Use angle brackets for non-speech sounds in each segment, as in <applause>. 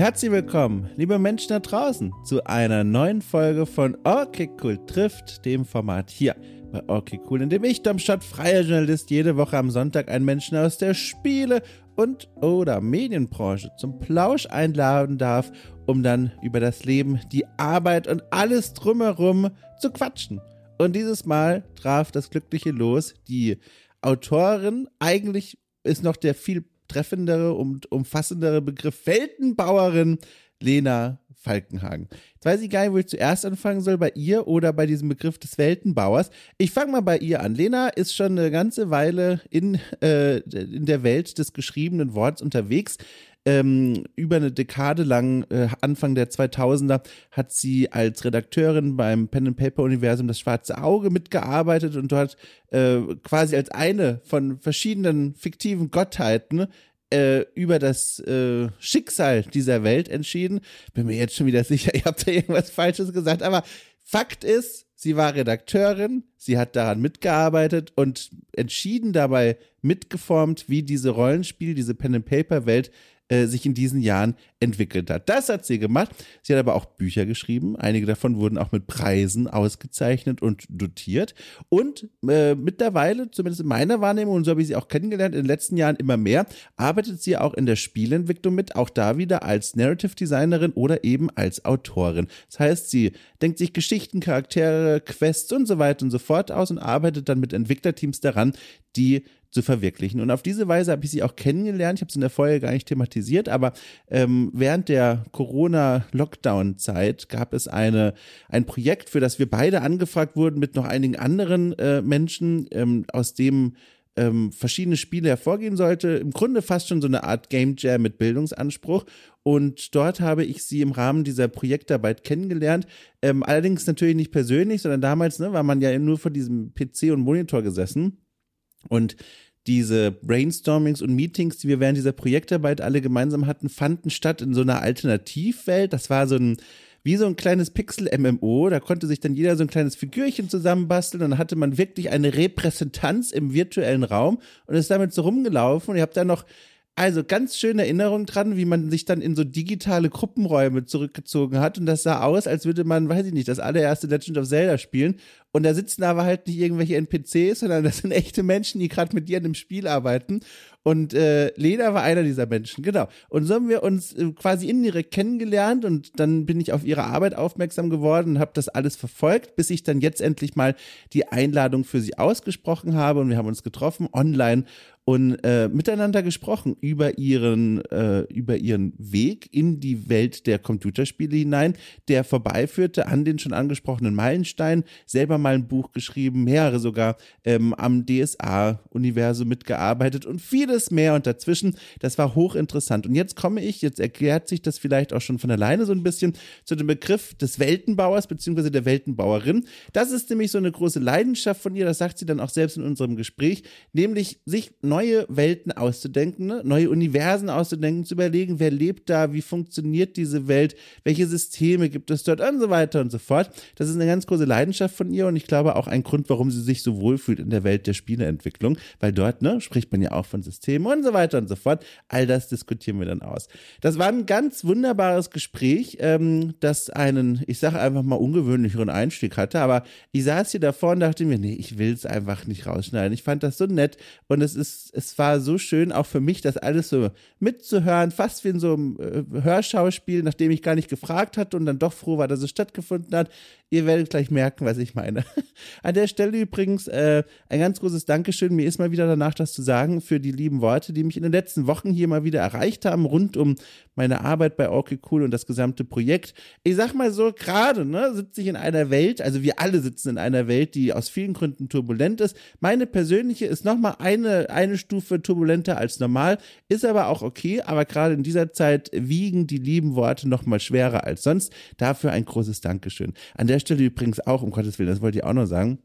Herzlich willkommen, liebe Menschen da draußen, zu einer neuen Folge von Okay Cool trifft, dem Format hier bei Okay Cool, in dem ich, Domstadt, freier Journalist, jede Woche am Sonntag einen Menschen aus der Spiele- und oder Medienbranche zum Plausch einladen darf, um dann über das Leben, die Arbeit und alles drumherum zu quatschen. Und dieses Mal traf das glückliche Los die Autorin, eigentlich ist noch der viel treffendere und umfassendere Begriff Weltenbauerin Lena Falkenhagen. Jetzt weiß ich gar nicht, wo ich zuerst anfangen soll, bei ihr oder bei diesem Begriff des Weltenbauers. Ich fange mal bei ihr an. Lena ist schon eine ganze Weile in, äh, in der Welt des geschriebenen Worts unterwegs. Ähm, über eine Dekade lang, äh, Anfang der 2000er, hat sie als Redakteurin beim Pen and Paper Universum das Schwarze Auge mitgearbeitet und dort äh, quasi als eine von verschiedenen fiktiven Gottheiten äh, über das äh, Schicksal dieser Welt entschieden. Bin mir jetzt schon wieder sicher, <laughs> ihr habt da irgendwas Falsches gesagt, aber Fakt ist, sie war Redakteurin, sie hat daran mitgearbeitet und entschieden dabei mitgeformt, wie diese Rollenspiel, diese Pen-and-Paper-Welt äh, sich in diesen Jahren entwickelt hat. Das hat sie gemacht. Sie hat aber auch Bücher geschrieben. Einige davon wurden auch mit Preisen ausgezeichnet und dotiert. Und äh, mittlerweile, zumindest in meiner Wahrnehmung, und so habe ich sie auch kennengelernt, in den letzten Jahren immer mehr, arbeitet sie auch in der Spielentwicklung mit, auch da wieder als Narrative Designerin oder eben als Autorin. Das heißt, sie denkt sich Geschichten, Charaktere, Quests und so weiter und so fort aus und arbeitet dann mit Entwicklerteams daran, die zu verwirklichen. Und auf diese Weise habe ich sie auch kennengelernt. Ich habe es in der Folge gar nicht thematisiert, aber ähm, während der Corona-Lockdown-Zeit gab es eine, ein Projekt, für das wir beide angefragt wurden mit noch einigen anderen äh, Menschen, ähm, aus dem ähm, verschiedene Spiele hervorgehen sollte. Im Grunde fast schon so eine Art Game Jam mit Bildungsanspruch. Und dort habe ich sie im Rahmen dieser Projektarbeit kennengelernt. Ähm, allerdings natürlich nicht persönlich, sondern damals ne, war man ja nur vor diesem PC und Monitor gesessen. Und diese Brainstormings und Meetings, die wir während dieser Projektarbeit alle gemeinsam hatten, fanden statt in so einer Alternativwelt. Das war so ein wie so ein kleines Pixel-MMO. Da konnte sich dann jeder so ein kleines Figürchen zusammenbasteln und dann hatte man wirklich eine Repräsentanz im virtuellen Raum und ist damit so rumgelaufen. Und ihr habt da noch also ganz schöne Erinnerung dran, wie man sich dann in so digitale Gruppenräume zurückgezogen hat. Und das sah aus, als würde man, weiß ich nicht, das allererste Legend of Zelda spielen. Und da sitzen aber halt nicht irgendwelche NPCs, sondern das sind echte Menschen, die gerade mit dir in dem Spiel arbeiten. Und äh, Lena war einer dieser Menschen, genau. Und so haben wir uns äh, quasi indirekt kennengelernt und dann bin ich auf ihre Arbeit aufmerksam geworden und habe das alles verfolgt, bis ich dann jetzt endlich mal die Einladung für sie ausgesprochen habe. Und wir haben uns getroffen online und äh, miteinander gesprochen über ihren, äh, über ihren Weg in die Welt der Computerspiele hinein, der vorbeiführte an den schon angesprochenen Meilenstein, selber mal ein Buch geschrieben, mehrere sogar, ähm, am DSA-Universum mitgearbeitet und vieles mehr und dazwischen. Das war hochinteressant. Und jetzt komme ich, jetzt erklärt sich das vielleicht auch schon von alleine so ein bisschen zu dem Begriff des Weltenbauers beziehungsweise der Weltenbauerin. Das ist nämlich so eine große Leidenschaft von ihr, das sagt sie dann auch selbst in unserem Gespräch, nämlich sich neu neue Welten auszudenken, ne? neue Universen auszudenken, zu überlegen, wer lebt da, wie funktioniert diese Welt, welche Systeme gibt es dort und so weiter und so fort. Das ist eine ganz große Leidenschaft von ihr und ich glaube auch ein Grund, warum sie sich so wohlfühlt in der Welt der Spieleentwicklung, weil dort ne, spricht man ja auch von Systemen und so weiter und so fort. All das diskutieren wir dann aus. Das war ein ganz wunderbares Gespräch, ähm, das einen, ich sage einfach mal, ungewöhnlicheren Einstieg hatte, aber ich saß hier davor und dachte mir, nee, ich will es einfach nicht rausschneiden. Ich fand das so nett und es ist es, war so schön, auch für mich, das alles so mitzuhören, fast wie in so einem äh, Hörschauspiel, nachdem ich gar nicht gefragt hatte und dann doch froh war, dass es stattgefunden hat. Ihr werdet gleich merken, was ich meine. <laughs> An der Stelle übrigens äh, ein ganz großes Dankeschön. Mir ist mal wieder danach das zu sagen für die lieben Worte, die mich in den letzten Wochen hier mal wieder erreicht haben, rund um meine Arbeit bei Okay Cool und das gesamte Projekt. Ich sag mal so, gerade ne, sitze ich in einer Welt, also wir alle sitzen in einer Welt, die aus vielen Gründen turbulent ist. Meine persönliche ist nochmal eine, eine Stufe turbulenter als normal, ist aber auch okay, aber gerade in dieser Zeit wiegen die lieben Worte nochmal schwerer als sonst. Dafür ein großes Dankeschön. An der Stelle übrigens auch, um Gottes Willen, das wollte ich auch noch sagen.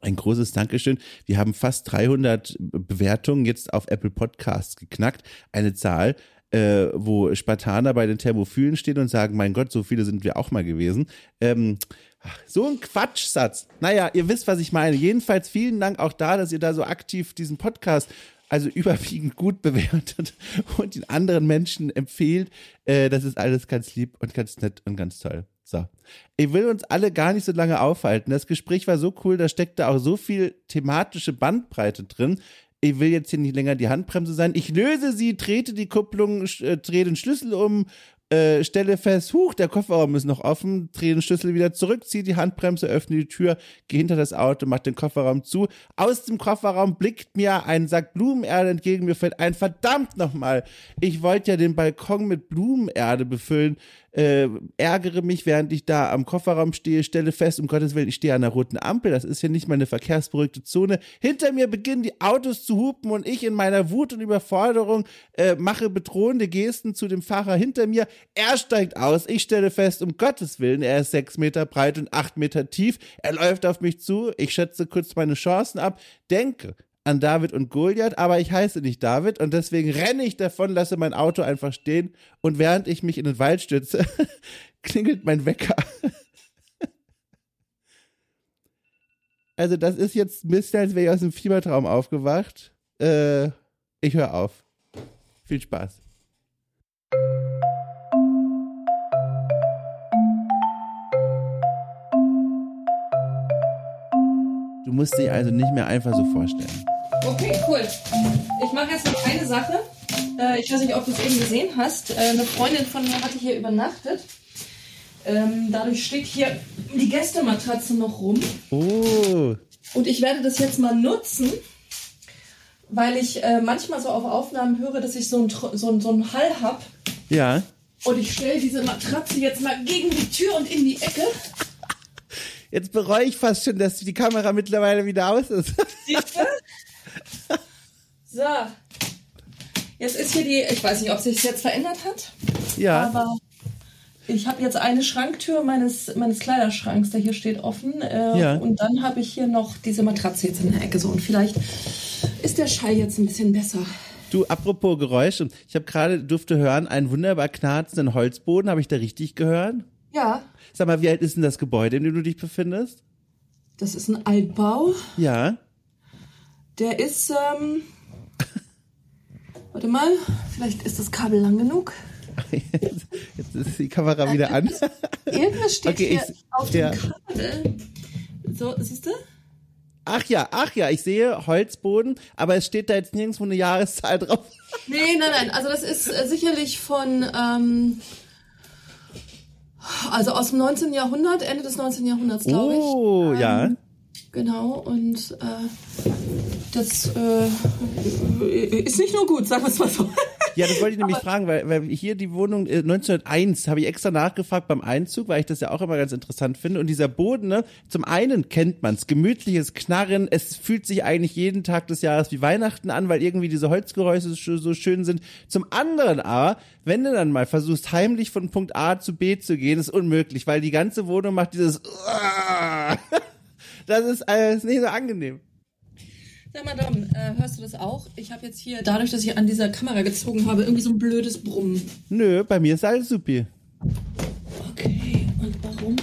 Ein großes Dankeschön. Wir haben fast 300 Bewertungen jetzt auf Apple Podcasts geknackt. Eine Zahl, äh, wo Spartaner bei den Thermophilen stehen und sagen, mein Gott, so viele sind wir auch mal gewesen. Ähm, so ein Quatschsatz. Naja, ihr wisst, was ich meine. Jedenfalls vielen Dank auch da, dass ihr da so aktiv diesen Podcast also überwiegend gut <laughs> bewertet und den anderen Menschen empfiehlt. Äh, das ist alles ganz lieb und ganz nett und ganz toll. So. Ich will uns alle gar nicht so lange aufhalten. Das Gespräch war so cool, da steckte auch so viel thematische Bandbreite drin. Ich will jetzt hier nicht länger die Handbremse sein. Ich löse sie, trete die Kupplung, äh, drehe den Schlüssel um, äh, stelle fest, huch, der Kofferraum ist noch offen, drehe den Schlüssel wieder zurück, ziehe die Handbremse, öffne die Tür, gehe hinter das Auto, mach den Kofferraum zu. Aus dem Kofferraum blickt mir ein Sack Blumenerde entgegen, mir fällt ein, verdammt nochmal, ich wollte ja den Balkon mit Blumenerde befüllen äh, ärgere mich, während ich da am Kofferraum stehe, stelle fest, um Gottes Willen, ich stehe an der roten Ampel, das ist ja nicht meine verkehrsberuhigte Zone. Hinter mir beginnen die Autos zu hupen und ich in meiner Wut und Überforderung äh, mache bedrohende Gesten zu dem Fahrer hinter mir. Er steigt aus, ich stelle fest, um Gottes Willen, er ist sechs Meter breit und acht Meter tief. Er läuft auf mich zu, ich schätze kurz meine Chancen ab, denke, an David und Goliath, aber ich heiße nicht David und deswegen renne ich davon, lasse mein Auto einfach stehen und während ich mich in den Wald stütze, <laughs> klingelt mein Wecker. <laughs> also das ist jetzt ein bisschen, als wäre ich aus dem Fiebertraum aufgewacht. Äh, ich höre auf. Viel Spaß. Du musst dich also nicht mehr einfach so vorstellen. Okay, cool. Ich mache jetzt noch eine Sache. Äh, ich weiß nicht, ob du es eben gesehen hast. Äh, eine Freundin von mir hatte hier übernachtet. Ähm, dadurch steht hier die Gästematratze noch rum. Oh. Und ich werde das jetzt mal nutzen, weil ich äh, manchmal so auf Aufnahmen höre, dass ich so einen so so ein Hall habe. Ja. Und ich stelle diese Matratze jetzt mal gegen die Tür und in die Ecke. Jetzt bereue ich fast schon, dass die Kamera mittlerweile wieder aus ist. Siehst du? So. Jetzt ist hier die, ich weiß nicht, ob sich jetzt verändert hat. Ja. Aber ich habe jetzt eine Schranktür meines, meines Kleiderschranks, der hier steht, offen. Äh, ja. Und dann habe ich hier noch diese Matratze jetzt in der Ecke so. Und vielleicht ist der Schall jetzt ein bisschen besser. Du, apropos Geräusche, ich habe gerade durfte hören, einen wunderbar knarzenden Holzboden. Habe ich da richtig gehört? Ja. Sag mal, wie alt ist denn das Gebäude, in dem du dich befindest? Das ist ein Altbau. Ja. Der ist, ähm, warte mal, vielleicht ist das Kabel lang genug. Jetzt, <laughs> jetzt ist die Kamera wieder an. Irgendwas steht okay, hier ich, auf dem Kabel. So, siehst du? Ach ja, ach ja, ich sehe Holzboden, aber es steht da jetzt nirgendwo eine Jahreszahl drauf. Nee, nein, nein, also das ist äh, sicherlich von, ähm, also aus dem 19. Jahrhundert, Ende des 19. Jahrhunderts, glaube ich. Oh, ähm, ja. Genau, und äh, das äh, ist nicht nur gut, sagen wir es mal so. Ja, das wollte ich nämlich Aber fragen, weil, weil hier die Wohnung äh, 1901 habe ich extra nachgefragt beim Einzug, weil ich das ja auch immer ganz interessant finde. Und dieser Boden, ne, zum einen kennt man's, gemütliches Knarren, es fühlt sich eigentlich jeden Tag des Jahres wie Weihnachten an, weil irgendwie diese Holzgeräusche so schön sind. Zum anderen aber, wenn du dann mal versuchst, heimlich von Punkt A zu B zu gehen, ist unmöglich, weil die ganze Wohnung macht dieses <laughs> Das ist alles nicht so angenehm. Sag mal, Dom, äh, hörst du das auch? Ich habe jetzt hier, dadurch, dass ich an dieser Kamera gezogen habe, irgendwie so ein blödes Brummen. Nö, bei mir ist alles supi. Okay, und warum?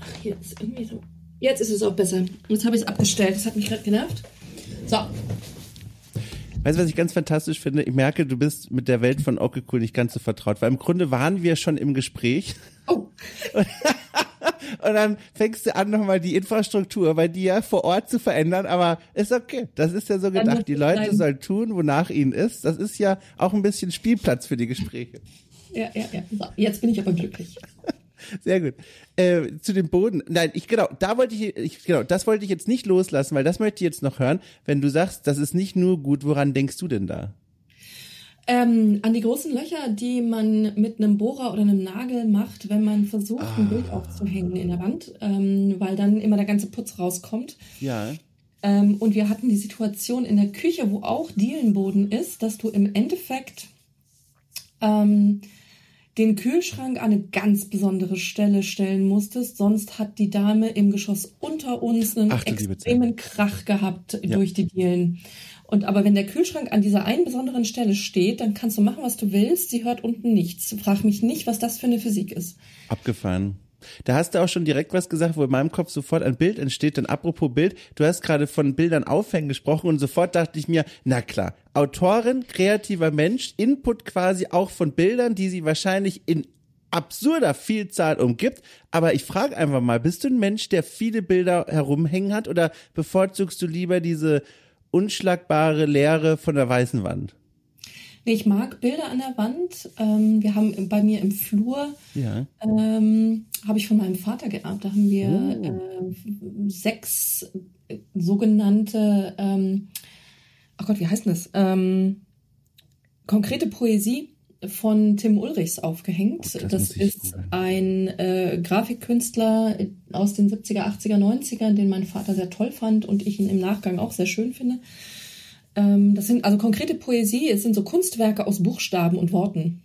Ach, jetzt irgendwie so. Jetzt ist es auch besser. Jetzt habe ich es abgestellt. Das hat mich gerade genervt. So. Weißt du, was ich ganz fantastisch finde? Ich merke, du bist mit der Welt von Okay Cool nicht ganz so vertraut, weil im Grunde waren wir schon im Gespräch. Oh. <laughs> Und dann fängst du an, nochmal die Infrastruktur bei dir vor Ort zu verändern. Aber ist okay. Das ist ja so gedacht. Die Leute sollen tun, wonach ihnen ist. Das ist ja auch ein bisschen Spielplatz für die Gespräche. Ja, ja, ja. So, jetzt bin ich aber glücklich. <laughs> Sehr gut. Äh, zu dem Boden. Nein, ich genau, da wollte ich, ich, genau, das wollte ich jetzt nicht loslassen, weil das möchte ich jetzt noch hören. Wenn du sagst, das ist nicht nur gut, woran denkst du denn da? Ähm, an die großen Löcher, die man mit einem Bohrer oder einem Nagel macht, wenn man versucht, ah. ein Bild ah. aufzuhängen in der Wand, ähm, weil dann immer der ganze Putz rauskommt. Ja. Ähm, und wir hatten die Situation in der Küche, wo auch Dielenboden ist, dass du im Endeffekt ähm, den Kühlschrank an eine ganz besondere Stelle stellen musstest, sonst hat die Dame im Geschoss unter uns einen Ach, extremen Krach gehabt ja. durch die Dielen. Und aber wenn der Kühlschrank an dieser einen besonderen Stelle steht, dann kannst du machen, was du willst. Sie hört unten nichts. Frag mich nicht, was das für eine Physik ist. Abgefahren. Da hast du auch schon direkt was gesagt, wo in meinem Kopf sofort ein Bild entsteht. Denn apropos Bild, du hast gerade von Bildern aufhängen gesprochen und sofort dachte ich mir, na klar, Autorin, kreativer Mensch, Input quasi auch von Bildern, die sie wahrscheinlich in absurder Vielzahl umgibt. Aber ich frage einfach mal, bist du ein Mensch, der viele Bilder herumhängen hat oder bevorzugst du lieber diese unschlagbare Leere von der weißen Wand? Nee, ich mag Bilder an der Wand. Ähm, wir haben bei mir im Flur, Ja. ähm, habe ich von meinem Vater geerbt. Da haben wir Oh. äh, sechs äh, sogenannte, ähm, ach Gott, wie heißt denn das? Ähm, konkrete Poesie von Tim Ulrichs aufgehängt. Oh, das das ist googeln. ein äh, Grafikkünstler aus den 70er, 80er, 90er, den mein Vater sehr toll fand und ich ihn im Nachgang auch sehr schön finde. Ähm, das sind also konkrete Poesie, es sind so Kunstwerke aus Buchstaben und Worten.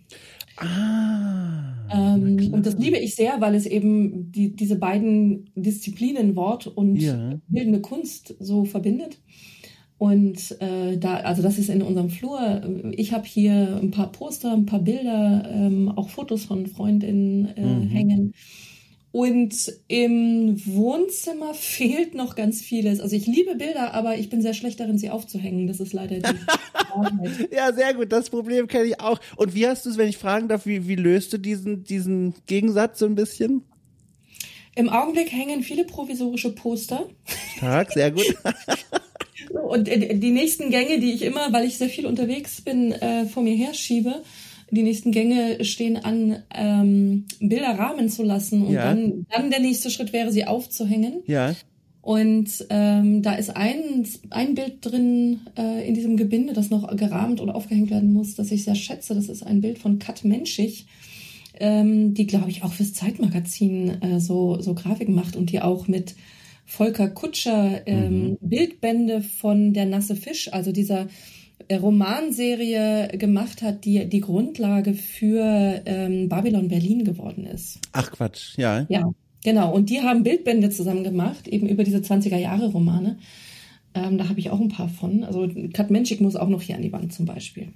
Ah. Ähm, und das liebe ich sehr, weil es eben die, diese beiden Disziplinen, Wort und Ja. bildende Kunst, so verbindet. Und äh, da, also das ist in unserem Flur. Ich habe hier ein paar Poster, ein paar Bilder, ähm, auch Fotos von Freundinnen äh, Mhm. hängen. Und im Wohnzimmer fehlt noch ganz vieles. Also ich liebe Bilder, aber ich bin sehr schlecht darin, sie aufzuhängen. Das ist leider die <laughs> Wahrheit. Ja, sehr gut. Das Problem kenne ich auch. Und wie hast du es, wenn ich fragen darf, wie, wie löst du diesen, diesen Gegensatz so ein bisschen? Im Augenblick hängen viele provisorische Poster. Stark, sehr gut. <laughs> Und äh, die nächsten Gänge, die ich immer, weil ich sehr viel unterwegs bin, äh, vor mir herschiebe, die nächsten Gänge stehen an, ähm, Bilder rahmen zu lassen. Und Ja. dann, dann der nächste Schritt wäre, sie aufzuhängen. Ja. Und ähm, da ist ein, ein Bild drin äh, in diesem Gebinde, das noch gerahmt oder aufgehängt werden muss, das ich sehr schätze. Das ist ein Bild von Kat Menschig, ähm, die, glaube ich, auch fürs Zeitmagazin äh, so, so Grafiken macht und die auch mit Volker Kutscher ähm, Bildbände von Der nasse Fisch, also dieser Romanserie gemacht hat, die die Grundlage für ähm, Babylon Berlin geworden ist. Ach Quatsch, ja. Ja, genau. Und die haben Bildbände zusammen gemacht, eben über diese 20er Jahre Romane. Ähm, da habe ich auch ein paar von. Also Kat Menschik muss auch noch hier an die Wand zum Beispiel.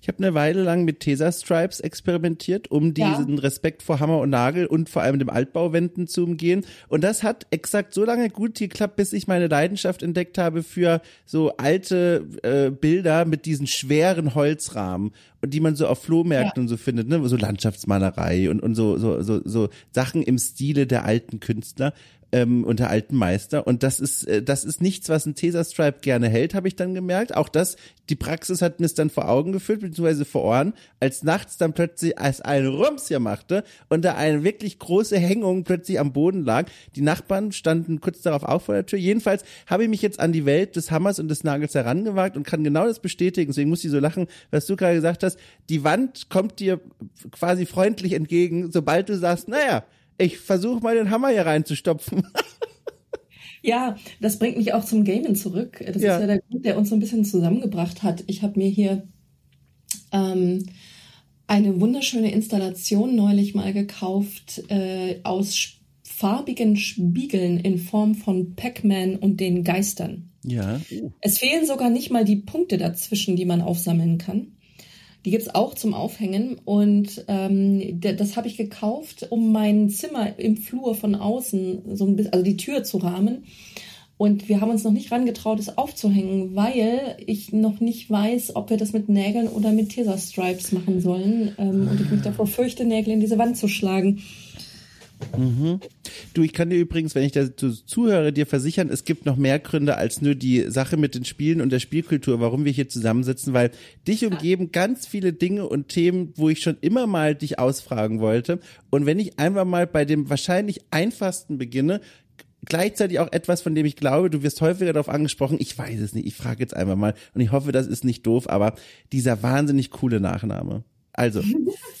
Ich habe eine Weile lang mit Tesa-Stripes experimentiert, um Ja. diesen Respekt vor Hammer und Nagel und vor allem dem Altbauwänden zu umgehen. Und das hat exakt so lange gut geklappt, bis ich meine Leidenschaft entdeckt habe für so alte äh, Bilder mit diesen schweren Holzrahmen und die man so auf Flohmärkten und so findet, ne, so Landschaftsmalerei und und so so so so Sachen im Stile der alten Künstler ähm, und der alten Meister. Und das ist, äh, das ist nichts, was ein Tesa-Stripe gerne hält, habe ich dann gemerkt. Auch das, die Praxis hat mir es dann vor Augen geführt, beziehungsweise vor Ohren, als nachts dann plötzlich als ein Rums hier machte und da eine wirklich große Hängung plötzlich am Boden lag. Die Nachbarn standen kurz darauf auch vor der Tür. Jedenfalls habe ich mich jetzt an die Welt des Hammers und des Nagels herangewagt und kann genau das bestätigen. Deswegen muss ich so lachen, was du gerade gesagt hast. Die Wand kommt dir quasi freundlich entgegen, sobald du sagst, naja, ich versuche mal den Hammer hier reinzustopfen. <laughs> Ja, das bringt mich auch zum Gamen zurück. Das Ja. ist ja der Grund, der uns so ein bisschen zusammengebracht hat. Ich habe mir hier ähm, eine wunderschöne Installation neulich mal gekauft äh, aus farbigen Spiegeln in Form von Pac-Man und den Geistern. Ja. Es fehlen sogar nicht mal die Punkte dazwischen, die man aufsammeln kann. Die gibt's auch zum Aufhängen und ähm, das habe ich gekauft, um mein Zimmer im Flur von außen, so ein bisschen, also die Tür zu rahmen. Und wir haben uns noch nicht rangetraut, es aufzuhängen, weil ich noch nicht weiß, ob wir das mit Nägeln oder mit Tesa-Stripes machen sollen. Ähm, und ich mich davor fürchte, Nägel in diese Wand zu schlagen. Du, ich kann dir übrigens, wenn ich dazu zuhöre, dir versichern, es gibt noch mehr Gründe als nur die Sache mit den Spielen und der Spielkultur, warum wir hier zusammensitzen, weil dich umgeben ganz viele Dinge und Themen, wo ich schon immer mal dich ausfragen wollte. Und wenn ich einfach mal bei dem wahrscheinlich einfachsten beginne, gleichzeitig auch etwas, von dem ich glaube, du wirst häufiger darauf angesprochen, ich weiß es nicht, ich frage jetzt einfach mal und ich hoffe, das ist nicht doof, aber dieser wahnsinnig coole Nachname. Also,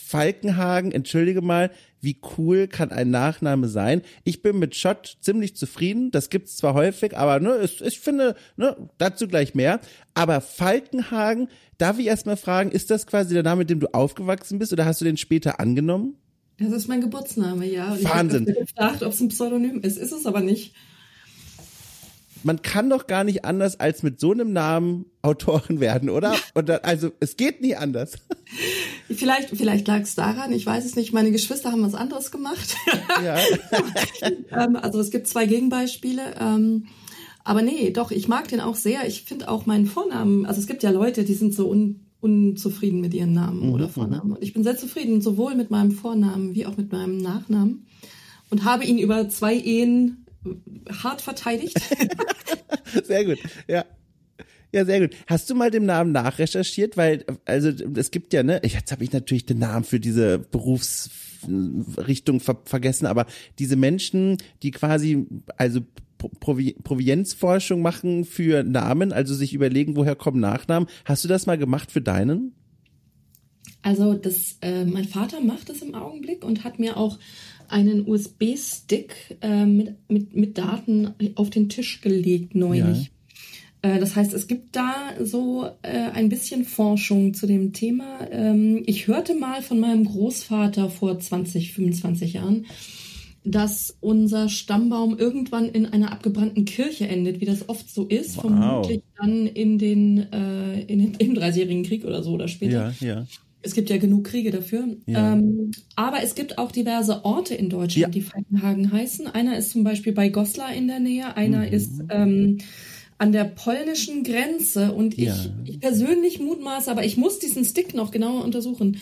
Falkenhagen, entschuldige mal, wie cool kann ein Nachname sein? Ich bin mit Schott ziemlich zufrieden, das gibt's zwar häufig, aber ne, es, ich finde, ne, dazu gleich mehr. Aber Falkenhagen, darf ich erstmal fragen, ist das quasi der Name, mit dem du aufgewachsen bist oder hast du den später angenommen? Das ist mein Geburtsname, ja. Und ich Wahnsinn. habe gefragt, ob es ein Pseudonym ist. Ist es aber nicht. man kann doch gar nicht anders als mit so einem Namen Autorin werden, oder? <laughs> Und dann, also es geht nie anders. <laughs> Vielleicht, vielleicht lag es daran, ich weiß es nicht. Meine Geschwister haben was anderes gemacht. Ja. <laughs> ähm, also es gibt zwei Gegenbeispiele. Ähm, aber nee, doch, ich mag den auch sehr. Ich finde auch meinen Vornamen, also es gibt ja Leute, die sind so un, unzufrieden mit ihren Namen mhm. oder. Vornamen. Und ich bin sehr zufrieden, sowohl mit meinem Vornamen wie auch mit meinem Nachnamen. Und habe ihn über zwei Ehen hart verteidigt. <laughs> sehr gut, ja. Ja, sehr gut. Hast du mal den Namen nachrecherchiert? Weil, also es gibt ja, ne, jetzt habe ich natürlich den Namen für diese Berufsrichtung ver vergessen, aber diese Menschen, die quasi, also Provi Provienzforschung machen für Namen, also sich überlegen, woher kommen Nachnamen. Hast du das mal gemacht für deinen? Also das, äh, mein Vater macht das im Augenblick und hat mir auch einen USB-Stick äh, mit, mit, mit Daten auf den Tisch gelegt neulich. Ja. Äh, das heißt, es gibt da so äh, ein bisschen Forschung zu dem Thema. Ähm, ich hörte mal von meinem Großvater vor 20, 25 Jahren, dass unser Stammbaum irgendwann in einer abgebrannten Kirche endet, wie das oft so ist, wow. vermutlich dann in den, äh, in den <laughs> im Dreißigjährigen Krieg oder so oder später. Ja, ja. Es gibt ja genug Kriege dafür. Ja. Ähm, aber es gibt auch diverse Orte in Deutschland, ja. die Falkenhagen heißen. Einer ist zum Beispiel bei Goslar in der Nähe, einer mhm. ist ähm, an der polnischen Grenze. Und ich, ja. ich persönlich mutmaße, aber ich muss diesen Stick noch genauer untersuchen.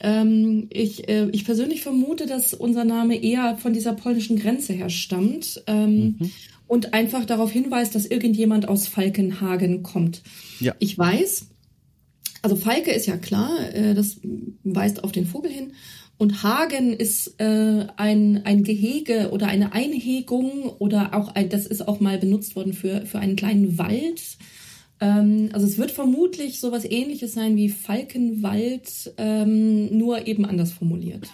Ähm, ich, äh, ich persönlich vermute, dass unser Name eher von dieser polnischen Grenze her stammt ähm, mhm. und einfach darauf hinweist, dass irgendjemand aus Falkenhagen kommt. Ja. Ich weiß, also Falke ist ja klar, äh, das weist auf den Vogel hin. Und Hagen ist äh, ein, ein Gehege oder eine Einhegung oder auch ein, das ist auch mal benutzt worden für, für einen kleinen Wald. Ähm, also es wird vermutlich sowas ähnliches sein wie Falkenwald, ähm, nur eben anders formuliert.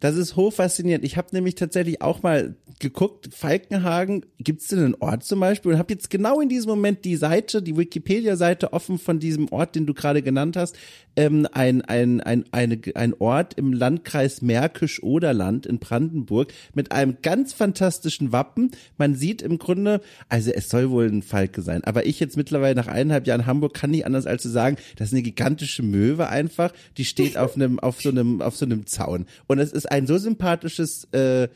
Das ist hochfaszinierend. Ich habe nämlich tatsächlich auch mal geguckt, Falkenhagen, gibt es denn einen Ort zum Beispiel? Und habe jetzt genau in diesem Moment die Seite, die Wikipedia-Seite offen von diesem Ort, den du gerade genannt hast. Ähm, ein, ein, ein, eine, ein Ort im Landkreis Märkisch-Oderland in Brandenburg mit einem ganz fantastischen Wappen. Man sieht im Grunde, also es soll wohl ein Falke sein, aber ich jetzt mittlerweile nach eineinhalb Jahren Hamburg kann nicht anders als zu sagen, das ist eine gigantische Möwe einfach, die steht auf einem, auf so einem, auf so einem Zaun. Und es ist ein so sympathisches äh,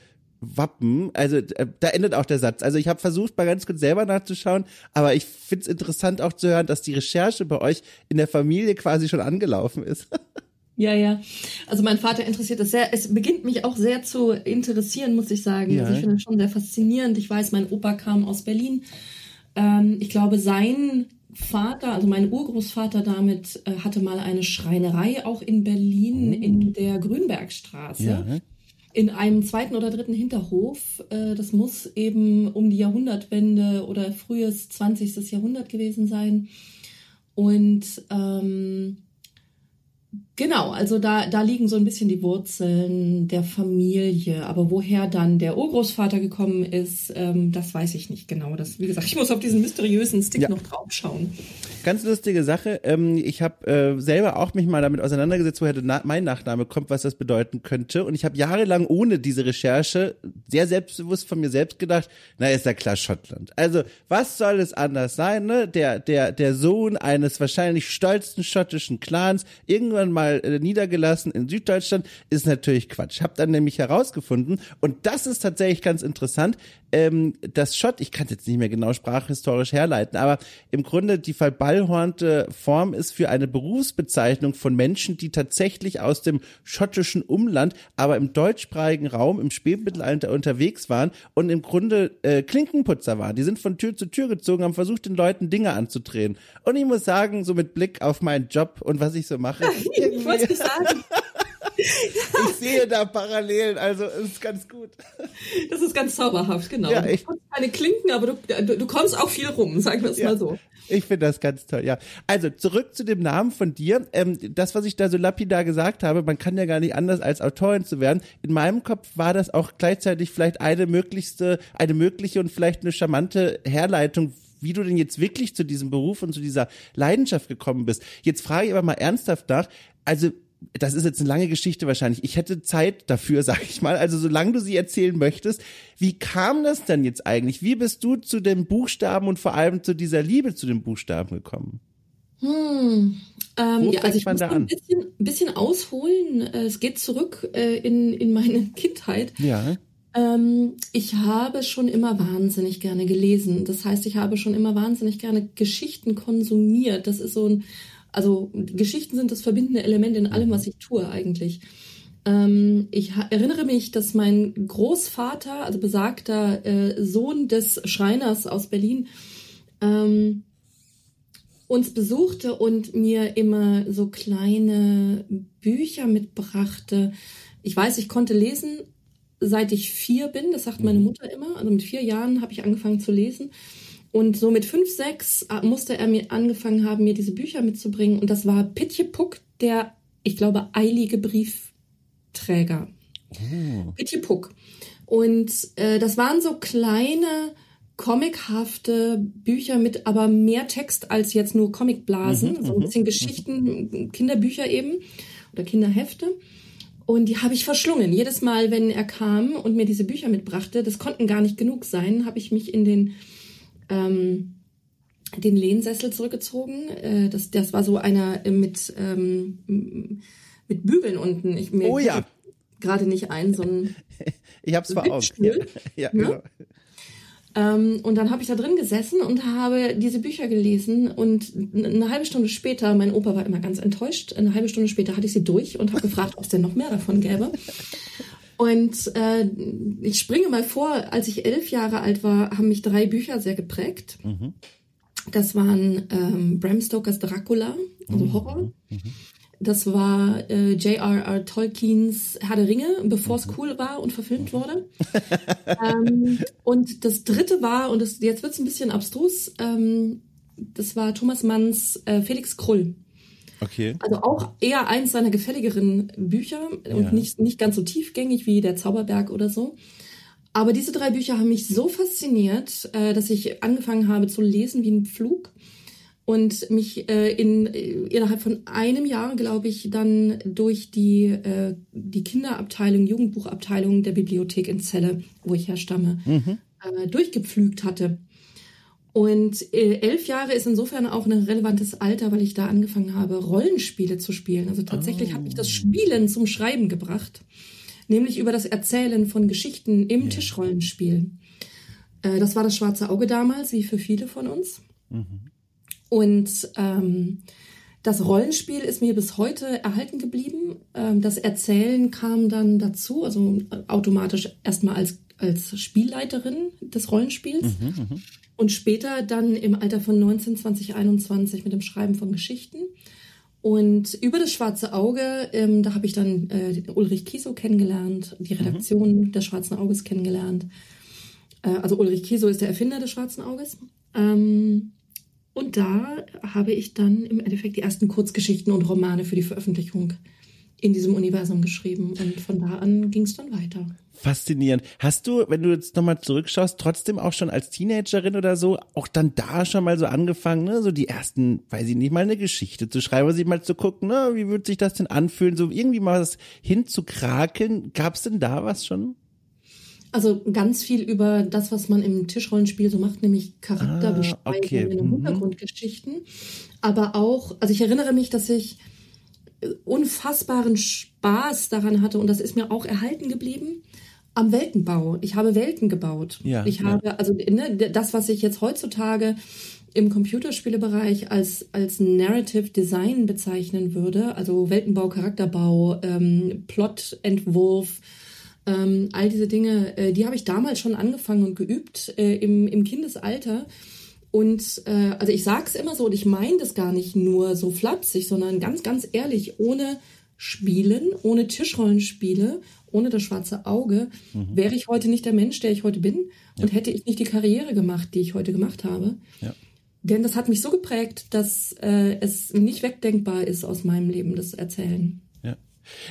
Wappen. Also äh, da endet auch der Satz. Also ich habe versucht, mal ganz kurz selber nachzuschauen, aber ich find's interessant auch zu hören, dass die Recherche bei euch in der Familie quasi schon angelaufen ist. <laughs> Ja, ja. Also mein Vater interessiert das sehr. Es beginnt mich auch sehr zu interessieren, muss ich sagen. Ja. Also ich finde das schon sehr faszinierend. Ich weiß, mein Opa kam aus Berlin. Ähm, ich glaube, sein Vater, also mein Urgroßvater damit, äh, hatte mal eine Schreinerei auch in Berlin oh. in der Grünbergstraße. Ja in einem zweiten oder dritten Hinterhof. Äh, das muss eben um die Jahrhundertwende oder frühes 20. Jahrhundert gewesen sein. Und ähm, Genau, also da, da liegen so ein bisschen die Wurzeln der Familie. Aber woher dann der Urgroßvater gekommen ist, ähm, das weiß ich nicht genau. Das, wie gesagt, ich muss auf diesen mysteriösen Stick ja. noch draufschauen. Ganz lustige Sache. Ähm, ich habe äh, selber auch mich mal damit auseinandergesetzt, woher na mein Nachname kommt, was das bedeuten könnte. Und ich habe jahrelang ohne diese Recherche sehr selbstbewusst von mir selbst gedacht, na ist ja klar Schottland. Also was soll es anders sein? Ne? Der, der, der Sohn eines wahrscheinlich stolzen schottischen Clans, irgendwann mal mal äh, niedergelassen in Süddeutschland, ist natürlich Quatsch. Hab dann nämlich herausgefunden, und das ist tatsächlich ganz interessant, ähm, das Schott, ich kann es jetzt nicht mehr genau sprachhistorisch herleiten, aber im Grunde die verballhornte Form ist für eine Berufsbezeichnung von Menschen, die tatsächlich aus dem schottischen Umland, aber im deutschsprachigen Raum im Spätmittelalter unterwegs waren und im Grunde äh, Klinkenputzer waren. Die sind von Tür zu Tür gezogen, haben versucht, den Leuten Dinge anzudrehen. Und ich muss sagen, so mit Blick auf meinen Job und was ich so mache, <laughs> ich wollte sagen. Ich sehe da Parallelen, also ist ganz gut. Das ist ganz zauberhaft, genau. Ja, ich, du keine Klinken, aber du, du, du, kommst auch viel rum, sagen wir es ja, mal so. Ich finde das ganz toll, ja. Also zurück zu dem Namen von dir. Ähm, das, was ich da so lapidar gesagt habe, man kann ja gar nicht anders als Autorin zu werden. In meinem Kopf war das auch gleichzeitig vielleicht eine möglichste, eine mögliche und vielleicht eine charmante Herleitung, wie du denn jetzt wirklich zu diesem Beruf und zu dieser Leidenschaft gekommen bist. Jetzt frage ich aber mal ernsthaft nach, also das ist jetzt eine lange Geschichte wahrscheinlich. Ich hätte Zeit dafür, <laughs> sag ich mal. Also solange du sie erzählen möchtest, wie kam das denn jetzt eigentlich? Wie bist du zu den Buchstaben und vor allem zu dieser Liebe zu den Buchstaben gekommen? Hm. Ähm, Wo ja, also ich man muss da ein an? bisschen, ein bisschen ausholen. Es geht zurück äh, in, in meine <laughs> Kindheit. Ja. Ähm, ich habe schon immer wahnsinnig gerne gelesen. Das heißt, ich habe schon immer wahnsinnig gerne Geschichten konsumiert. Das ist so ein, also Geschichten sind das verbindende Element in allem, was ich tue eigentlich. Ähm, ich erinnere mich, dass mein Großvater, also besagter äh, Sohn des Schreiners aus Berlin, ähm, uns besuchte und mir immer so kleine Bücher mitbrachte. Ich weiß, ich konnte lesen, seit ich vier bin. Das sagt meine Mutter immer. Also mit vier Jahren habe ich angefangen zu lesen. Und so mit fünf, sechs äh, musste er mir angefangen haben, mir diese Bücher mitzubringen. Und das war Pitje Puck, der, ich glaube, eilige Briefträger. Pitje Puck. Und äh, das waren so kleine, comichafte Bücher mit aber mehr Text als jetzt nur Comicblasen. so ein bisschen Geschichten, Kinderbücher eben oder Kinderhefte. Und die habe ich verschlungen. Jedes Mal, wenn er kam und mir diese Bücher mitbrachte, das konnten gar nicht genug sein, habe ich mich in den, ähm, den Lehnsessel zurückgezogen. Äh, das, das war so einer äh, mit, ähm, mit Bügeln unten. Ich, mir Oh ja. Gerade nicht ein, so ein <laughs> Ich hab's vor Augen. Ja, ja, Ne? genau. Ähm, und dann habe ich da drin gesessen und habe diese Bücher gelesen und eine halbe Stunde später, mein Opa war immer ganz enttäuscht, eine halbe Stunde später hatte ich sie durch und habe gefragt, ob es denn noch mehr davon gäbe. Und äh, ich springe mal vor, als ich elf Jahre alt war, haben mich drei Bücher sehr geprägt. Das waren ähm, Bram Stokers Dracula, also Horror. Das war äh, J.R.R. Tolkiens Herr der Ringe, bevor es cool war und verfilmt wurde. <laughs> ähm, und das dritte war, und das, jetzt wird's ein bisschen abstrus, ähm, das war Thomas Manns äh, Felix Krull. Okay. Also auch eher eins seiner gefälligeren Bücher und Ja. nicht, nicht ganz so tiefgängig wie Der Zauberberg oder so. Aber diese drei Bücher haben mich so fasziniert, äh, dass ich angefangen habe zu lesen wie ein Pflug und mich äh, in, äh, innerhalb von einem Jahr, glaube ich, dann durch die, die Kinderabteilung, Jugendbuchabteilung der Bibliothek in Celle, wo ich herstamme, äh, durchgepflügt hatte. Und äh, elf Jahre ist insofern auch ein relevantes Alter, weil ich da angefangen habe, Rollenspiele zu spielen. Also tatsächlich hat mich das Spielen zum Schreiben gebracht, nämlich über das Erzählen von Geschichten im Tischrollenspiel. Äh, das war das schwarze Auge damals, wie für viele von uns. Und ähm, das Rollenspiel ist mir bis heute erhalten geblieben. Ähm, das Erzählen kam dann dazu, also automatisch erstmal als, als Spielleiterin des Rollenspiels und später dann im Alter von 19, 20, 21 mit dem Schreiben von Geschichten. Und über das Schwarze Auge, ähm, da habe ich dann äh, Ulrich Kiesow kennengelernt, die Redaktion des Schwarzen Auges kennengelernt. Äh, also Ulrich Kiesow ist der Erfinder des Schwarzen Auges. Ähm, und da habe ich dann im Endeffekt die ersten Kurzgeschichten und Romane für die Veröffentlichung in diesem Universum geschrieben. Und von da an ging es dann weiter. Faszinierend. Hast du, wenn du jetzt nochmal zurückschaust, trotzdem auch schon als Teenagerin oder so, auch dann da schon mal so angefangen, ne, so die ersten, weiß ich nicht, mal eine Geschichte zu schreiben, sich mal zu gucken, ne, wie würde sich das denn anfühlen, so irgendwie mal was hinzukrakeln. Gab's denn da was schon? Also ganz viel über das, was man im Tischrollenspiel so macht, nämlich Charakterbeschreibungen Ah, okay. und Mhm. Hintergrundgeschichten. Aber auch, also ich erinnere mich, dass ich unfassbaren Spaß daran hatte und das ist mir auch erhalten geblieben am Weltenbau. Ich habe Welten gebaut. Ja, ich ja. habe, also ne, das, was ich jetzt heutzutage im Computerspielebereich als, als Narrative Design bezeichnen würde, also Weltenbau, Charakterbau, ähm, Plotentwurf, ähm, all diese Dinge, äh, die habe ich damals schon angefangen und geübt äh, im, im Kindesalter. Und äh, also ich sag's immer so und ich meine das gar nicht nur so flapsig, sondern ganz, ganz ehrlich, ohne Spielen, ohne Tischrollenspiele, ohne das schwarze Auge, wäre ich heute nicht der Mensch, der ich heute bin und hätte ich nicht die Karriere gemacht, die ich heute gemacht habe. Ja. Denn das hat mich so geprägt, dass äh, es nicht wegdenkbar ist aus meinem Leben, das Erzählen. Ja.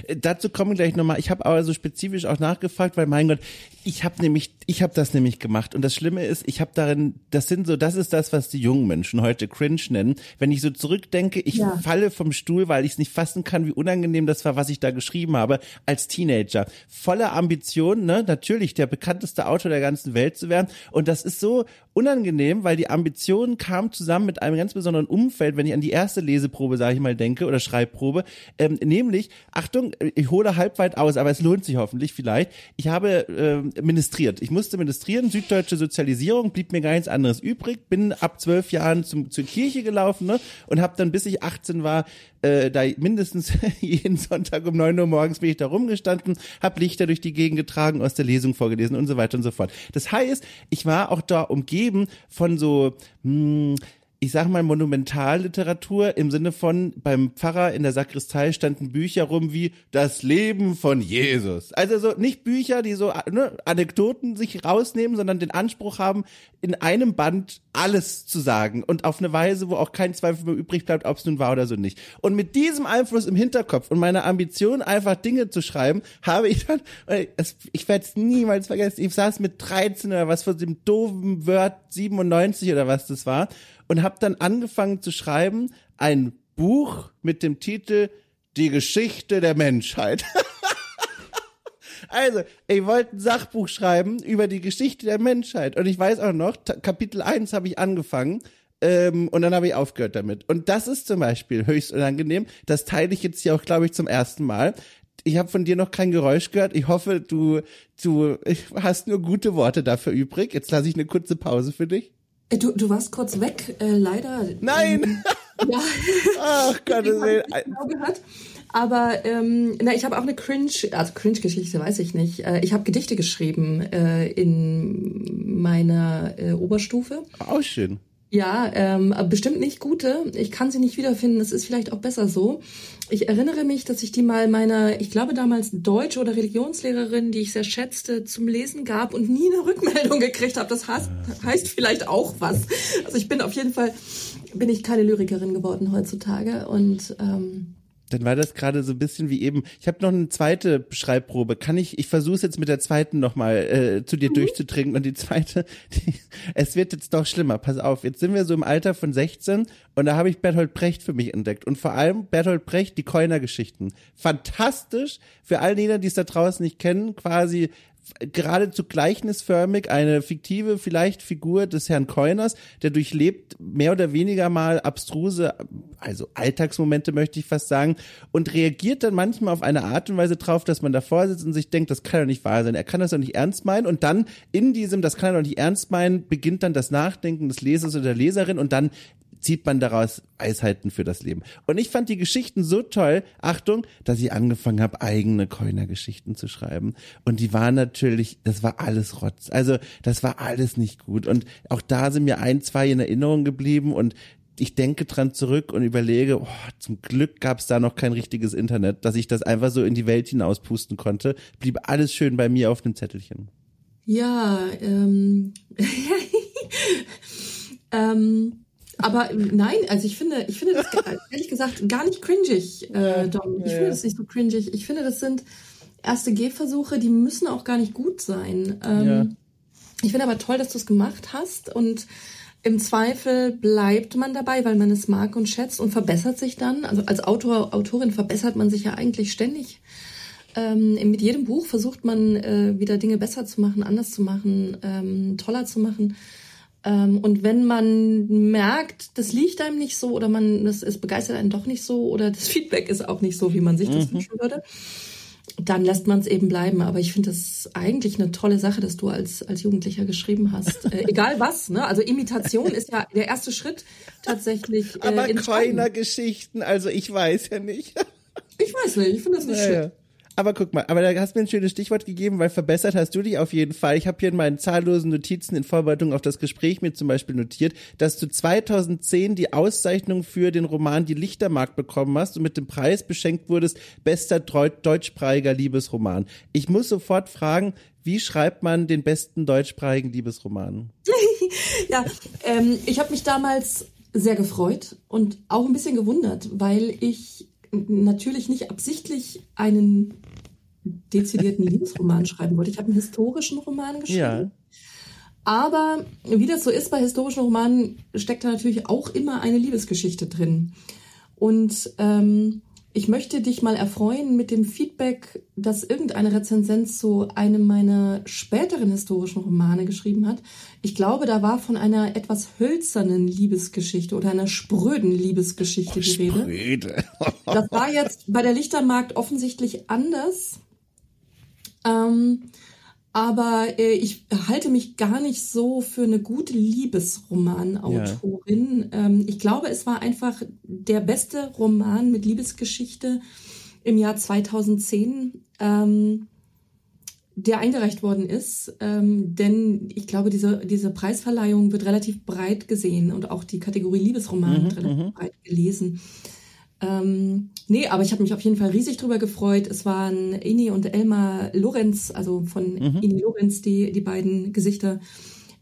Äh, Dazu kommen wir gleich nochmal. Ich habe aber so spezifisch auch nachgefragt, weil mein Gott, Ich habe nämlich, ich habe das nämlich gemacht und das Schlimme ist, ich habe darin, das sind so, das ist das, was die jungen Menschen heute cringe nennen. Wenn ich so zurückdenke, ich ja. falle vom Stuhl, weil ich es nicht fassen kann, wie unangenehm das war, was ich da geschrieben habe als Teenager. Voller Ambition, ne, natürlich der bekannteste Autor der ganzen Welt zu werden und das ist so unangenehm, weil die Ambition kam zusammen mit einem ganz besonderen Umfeld, wenn ich an die erste Leseprobe, sage ich mal, denke oder Schreibprobe, ähm, nämlich, Achtung, ich hole halb weit aus, aber es lohnt sich hoffentlich vielleicht. Ich habe ähm, ministriert. Ich musste ministrieren, süddeutsche Sozialisierung, blieb mir gar nichts anderes übrig, bin ab zwölf Jahren zum, zur Kirche gelaufen ne, und habe dann, bis ich 18 war, äh, da mindestens <laughs> jeden Sonntag um neun Uhr morgens bin ich da rumgestanden, habe Lichter durch die Gegend getragen, aus der Lesung vorgelesen und so weiter und so fort. Das heißt, ich war auch da umgeben von so, mh, hm, ich sag mal, Monumentalliteratur im Sinne von, beim Pfarrer in der Sakristei standen Bücher rum wie Das Leben von Jesus. Also so nicht Bücher, die so ne, Anekdoten sich rausnehmen, sondern den Anspruch haben, in einem Band alles zu sagen und auf eine Weise, wo auch kein Zweifel mehr übrig bleibt, ob es nun war oder so nicht. Und mit diesem Einfluss im Hinterkopf und meiner Ambition, einfach Dinge zu schreiben, habe ich dann, ich werde es niemals vergessen, ich saß mit 13 oder was von dem doofen Word 97 oder was das war und habe dann angefangen zu schreiben, ein Buch mit dem Titel Die Geschichte der Menschheit. <laughs> also, ich wollte ein Sachbuch schreiben über die Geschichte der Menschheit. Und ich weiß auch noch, Kapitel 1 habe ich angefangen. Ähm, und dann habe ich aufgehört damit. Und das ist zum Beispiel höchst unangenehm. Das teile ich jetzt hier auch, glaube ich, zum ersten Mal. Ich habe von dir noch kein Geräusch gehört. Ich hoffe, du, du hast nur gute Worte dafür übrig. Jetzt lasse ich eine kurze Pause für dich. Äh, du, du warst kurz weg, äh, leider. Nein! Ähm, ja. <laughs> Ach Gott, das genau gehört. Aber ähm, na, ich habe auch eine Cringe, also Cringe-Geschichte weiß ich nicht. Äh, ich habe Gedichte geschrieben äh, in meiner äh, Oberstufe. Auch schön. Ja, ähm, bestimmt nicht gute. Ich kann sie nicht wiederfinden. Das ist vielleicht auch besser so. Ich erinnere mich, dass ich die mal meiner, ich glaube damals Deutsch- oder Religionslehrerin, die ich sehr schätzte, zum Lesen gab und nie eine Rückmeldung gekriegt habe. Das heißt, heißt vielleicht auch was. Also ich bin auf jeden Fall, bin ich keine Lyrikerin geworden heutzutage und ähm, dann war das gerade so ein bisschen wie eben. Ich habe noch eine zweite Schreibprobe. Kann ich? Ich versuche es jetzt mit der zweiten nochmal äh, zu dir mhm. durchzutrinken und die zweite. Die, es wird jetzt doch schlimmer. Pass auf. Jetzt sind wir so im Alter von 16 und da habe ich Bertolt Brecht für mich entdeckt und vor allem Bertolt Brecht die Keuner-Geschichten. Fantastisch für all jene, die es da draußen nicht kennen. Quasi geradezu gleichnisförmig eine fiktive vielleicht Figur des Herrn Keuners, der durchlebt mehr oder weniger mal abstruse, also Alltagsmomente möchte ich fast sagen, und reagiert dann manchmal auf eine Art und Weise drauf, dass man davor sitzt und sich denkt, das kann doch nicht wahr sein, er kann das doch nicht ernst meinen. Und dann in diesem, das kann er doch nicht ernst meinen, beginnt dann das Nachdenken des Lesers oder der Leserin und dann zieht man daraus Weisheiten für das Leben. Und ich fand die Geschichten so toll, Achtung, dass ich angefangen habe, eigene Keuner-Geschichten zu schreiben. Und die waren natürlich, das war alles Rotz. Also das war alles nicht gut. Und auch da sind mir ein, zwei in Erinnerung geblieben und ich denke dran zurück und überlege, oh, zum Glück gab es da noch kein richtiges Internet, dass ich das einfach so in die Welt hinauspusten konnte. Blieb alles schön bei mir auf dem Zettelchen. Ja, ähm, <laughs> ähm aber nein, also ich finde, ich finde das ehrlich gesagt gar nicht cringig, äh, Dom. Ich finde das nicht so cringig. Ich finde, das sind erste Gehversuche, die müssen auch gar nicht gut sein. Ähm, ja. Ich finde aber toll, dass du es gemacht hast und im Zweifel bleibt man dabei, weil man es mag und schätzt und verbessert sich dann. Also als Autor, Autorin verbessert man sich ja eigentlich ständig. Ähm, mit jedem Buch versucht man äh, wieder Dinge besser zu machen, anders zu machen, ähm, toller zu machen. Ähm, und wenn man merkt, das liegt einem nicht so oder man, das ist begeistert einen doch nicht so oder das <laughs> Feedback ist auch nicht so, wie man sich das mhm. wünschen würde, dann lässt man es eben bleiben. Aber ich finde das eigentlich eine tolle Sache, dass du als, als Jugendlicher geschrieben hast. <laughs> Äh, egal was, ne? Also Imitation ist ja der erste Schritt tatsächlich. Äh, Aber keiner Geschichten, also ich weiß ja nicht. ich weiß nicht, ich finde das nicht naja. schön. Aber guck mal, aber da hast du mir ein schönes Stichwort gegeben, weil verbessert hast du dich auf jeden Fall. Ich habe hier in meinen zahllosen Notizen in Vorbereitung auf das Gespräch mir zum Beispiel notiert, dass du 2010 die Auszeichnung für den Roman Die Lichtermark bekommen hast und mit dem Preis beschenkt wurdest, bester deutschsprachiger Liebesroman. Ich muss sofort fragen, wie schreibt man den besten deutschsprachigen Liebesroman? <laughs> ja, ähm, ich habe mich damals sehr gefreut und auch ein bisschen gewundert, weil ich natürlich nicht absichtlich einen dezidiert einen Liebesroman schreiben wollte. Ich habe einen historischen Roman geschrieben. Ja. Aber wie das so ist bei historischen Romanen, steckt da natürlich auch immer eine Liebesgeschichte drin. Und ähm, ich möchte dich mal erfreuen mit dem Feedback, das irgendeine Rezensenz zu einem meiner späteren historischen Romane geschrieben hat. Ich glaube, da war von einer etwas hölzernen Liebesgeschichte oder einer spröden Liebesgeschichte oh, die Rede. <laughs> das war jetzt bei der Lichtermarkt offensichtlich anders. Ähm, aber äh, ich halte mich gar nicht so für eine gute Liebesromanautorin. Ja. Ähm, ich glaube, es war einfach der beste Roman mit Liebesgeschichte im Jahr 2010, ähm, der eingereicht worden ist. Ähm, denn ich glaube, diese, diese Preisverleihung wird relativ breit gesehen und auch die Kategorie Liebesroman mhm, wird relativ mhm. breit gelesen. Ähm, nee, aber ich habe mich auf jeden Fall riesig drüber gefreut. Es waren Ini und Elmar Lorenz, also von mhm. Ini Lorenz, die, die beiden Gesichter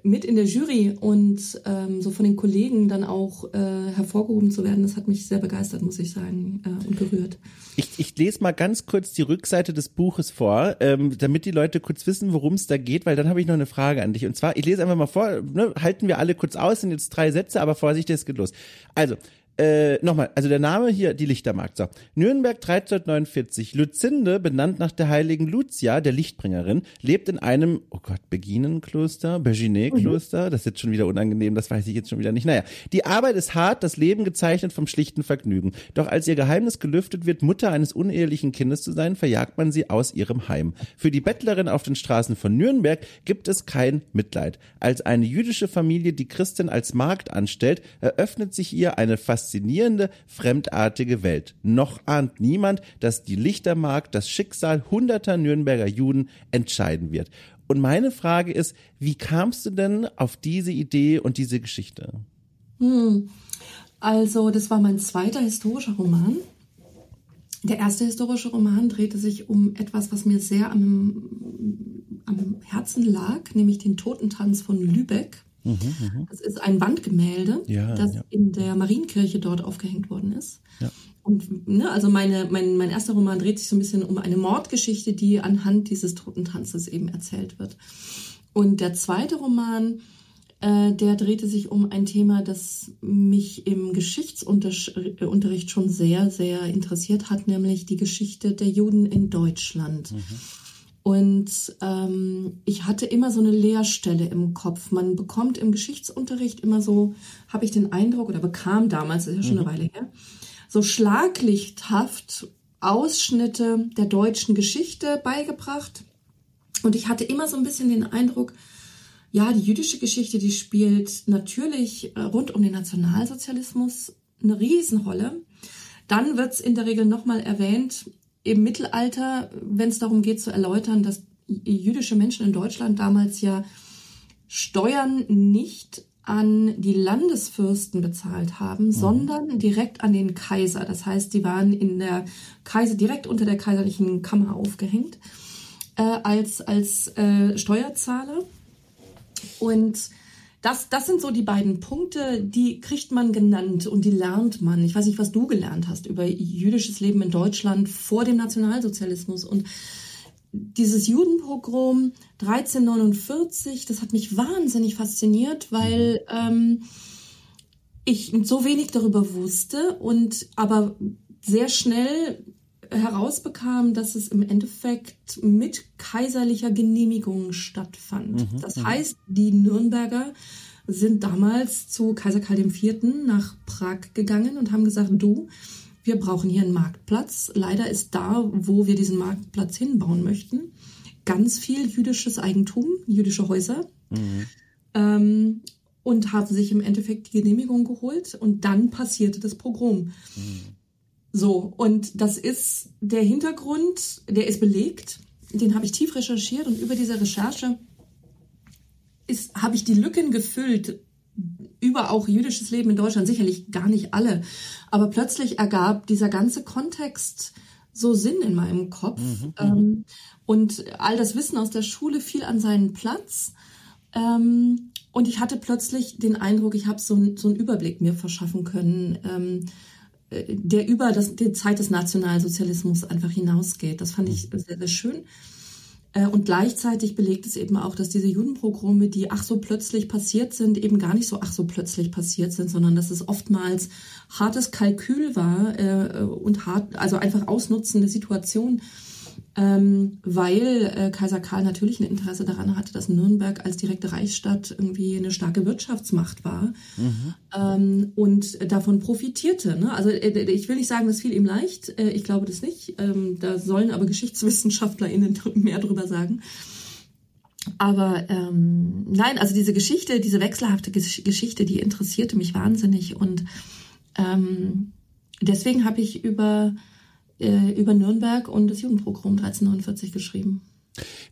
mit in der Jury und ähm, so von den Kollegen dann auch äh, hervorgehoben zu werden, das hat mich sehr begeistert, muss ich sagen, äh, und gerührt. Ich, ich lese mal ganz kurz die Rückseite des Buches vor, ähm, damit die Leute kurz wissen, worum es da geht, weil dann habe ich noch eine Frage an dich. Und zwar, ich lese einfach mal vor, ne, halten wir alle kurz aus, sind jetzt drei Sätze, aber Vorsicht, es geht los. Also, äh, nochmal, also der Name hier, die Lichtermarkt. So. Nürnberg 1349. Luzinde, benannt nach der heiligen Lucia, der Lichtbringerin, lebt in einem, oh Gott, Beginenkloster, Berginet-Kloster. Mhm. Das ist jetzt schon wieder unangenehm, das weiß ich jetzt schon wieder nicht. Naja, die Arbeit ist hart, das Leben gezeichnet vom schlichten Vergnügen. Doch als ihr Geheimnis gelüftet wird, Mutter eines unehelichen Kindes zu sein, verjagt man sie aus ihrem Heim. Für die Bettlerin auf den Straßen von Nürnberg gibt es kein Mitleid. Als eine jüdische Familie die Christin als Magd anstellt, eröffnet sich ihr eine fast faszinierende, fremdartige Welt. Noch ahnt niemand, dass die Lichtermark das Schicksal hunderter Nürnberger Juden entscheiden wird. Und meine Frage ist, wie kamst du denn auf diese Idee und diese Geschichte? Hm. Also, das war mein zweiter historischer Roman. Der erste historische Roman drehte sich um etwas, was mir sehr am, am Herzen lag, nämlich den Totentanz von Lübeck. Mhm, mhm, das ist ein Wandgemälde, ja, das ja. in der Marienkirche dort aufgehängt worden ist. Ja. Und ne, also meine, mein, mein erster Roman dreht sich so ein bisschen um eine Mordgeschichte, die anhand dieses Totentanzes eben erzählt wird. Und der zweite Roman, äh, der drehte sich um ein Thema, das mich im Geschichtsunterricht schon sehr, sehr interessiert hat, nämlich die Geschichte der Juden in Deutschland. Mhm. Und ähm, ich hatte immer so eine Leerstelle im Kopf. Man bekommt im Geschichtsunterricht immer so, habe ich den Eindruck, oder bekam damals, das ist ja schon eine mhm. Weile her, so schlaglichthaft Ausschnitte der deutschen Geschichte beigebracht. Und ich hatte immer so ein bisschen den Eindruck, ja, die jüdische Geschichte, die spielt natürlich äh, rund um den Nationalsozialismus eine Riesenrolle. Dann wird es in der Regel nochmal erwähnt, im Mittelalter, wenn es darum geht zu erläutern, dass jüdische Menschen in Deutschland damals ja Steuern nicht an die Landesfürsten bezahlt haben, mhm. sondern direkt an den Kaiser. Das heißt, die waren in der Kaiser direkt unter der kaiserlichen Kammer aufgehängt äh, als als äh, Steuerzahler und das, das sind so die beiden Punkte, die kriegt man genannt und die lernt man. Ich weiß nicht, was du gelernt hast über jüdisches Leben in Deutschland vor dem Nationalsozialismus. Und dieses Judenpogrom 1349, das hat mich wahnsinnig fasziniert, weil ähm, ich so wenig darüber wusste und aber sehr schnell herausbekam, dass es im Endeffekt mit kaiserlicher Genehmigung stattfand. Mhm, das mhm. heißt, die Nürnberger sind damals zu Kaiser Karl IV. nach Prag gegangen und haben gesagt, du, wir brauchen hier einen Marktplatz. Leider ist da, wo wir diesen Marktplatz hinbauen möchten, ganz viel jüdisches Eigentum, jüdische Häuser. Mhm. Ähm, und haben sich im Endeffekt die Genehmigung geholt und dann passierte das Pogrom. Mhm. So, und das ist der Hintergrund, der ist belegt. Den habe ich tief recherchiert und über diese Recherche ist, habe ich die Lücken gefüllt über auch jüdisches Leben in Deutschland, sicherlich gar nicht alle, aber plötzlich ergab dieser ganze Kontext so Sinn in meinem Kopf. Mhm, mhm. ähm, und all das Wissen aus der Schule fiel an seinen Platz. Ähm, und ich hatte plötzlich den Eindruck, ich habe so, so einen Überblick mir verschaffen können, ähm, der über das, die Zeit des Nationalsozialismus einfach hinausgeht. Das fand ich sehr, sehr schön. Äh, und gleichzeitig belegt es eben auch, dass diese Judenpogrome, die ach so plötzlich passiert sind, eben gar nicht so ach so plötzlich passiert sind, sondern dass es oftmals hartes Kalkül war äh, und hart, also einfach Ausnutzen der Situation ähm, weil äh, Kaiser Karl natürlich ein Interesse daran hatte, dass Nürnberg als direkte Reichsstadt irgendwie eine starke Wirtschaftsmacht war mhm. ähm, und davon profitierte. Ne? Also äh, ich will nicht sagen, das fiel ihm leicht, äh, ich glaube das nicht. Ähm, da sollen aber GeschichtswissenschaftlerInnen <laughs> mehr drüber sagen. Aber ähm, nein, also diese Geschichte, diese wechselhafte Geschichte, die interessierte mich wahnsinnig und ähm, deswegen habe ich über äh, über Nürnberg und das Jugendprogramm 1349 geschrieben.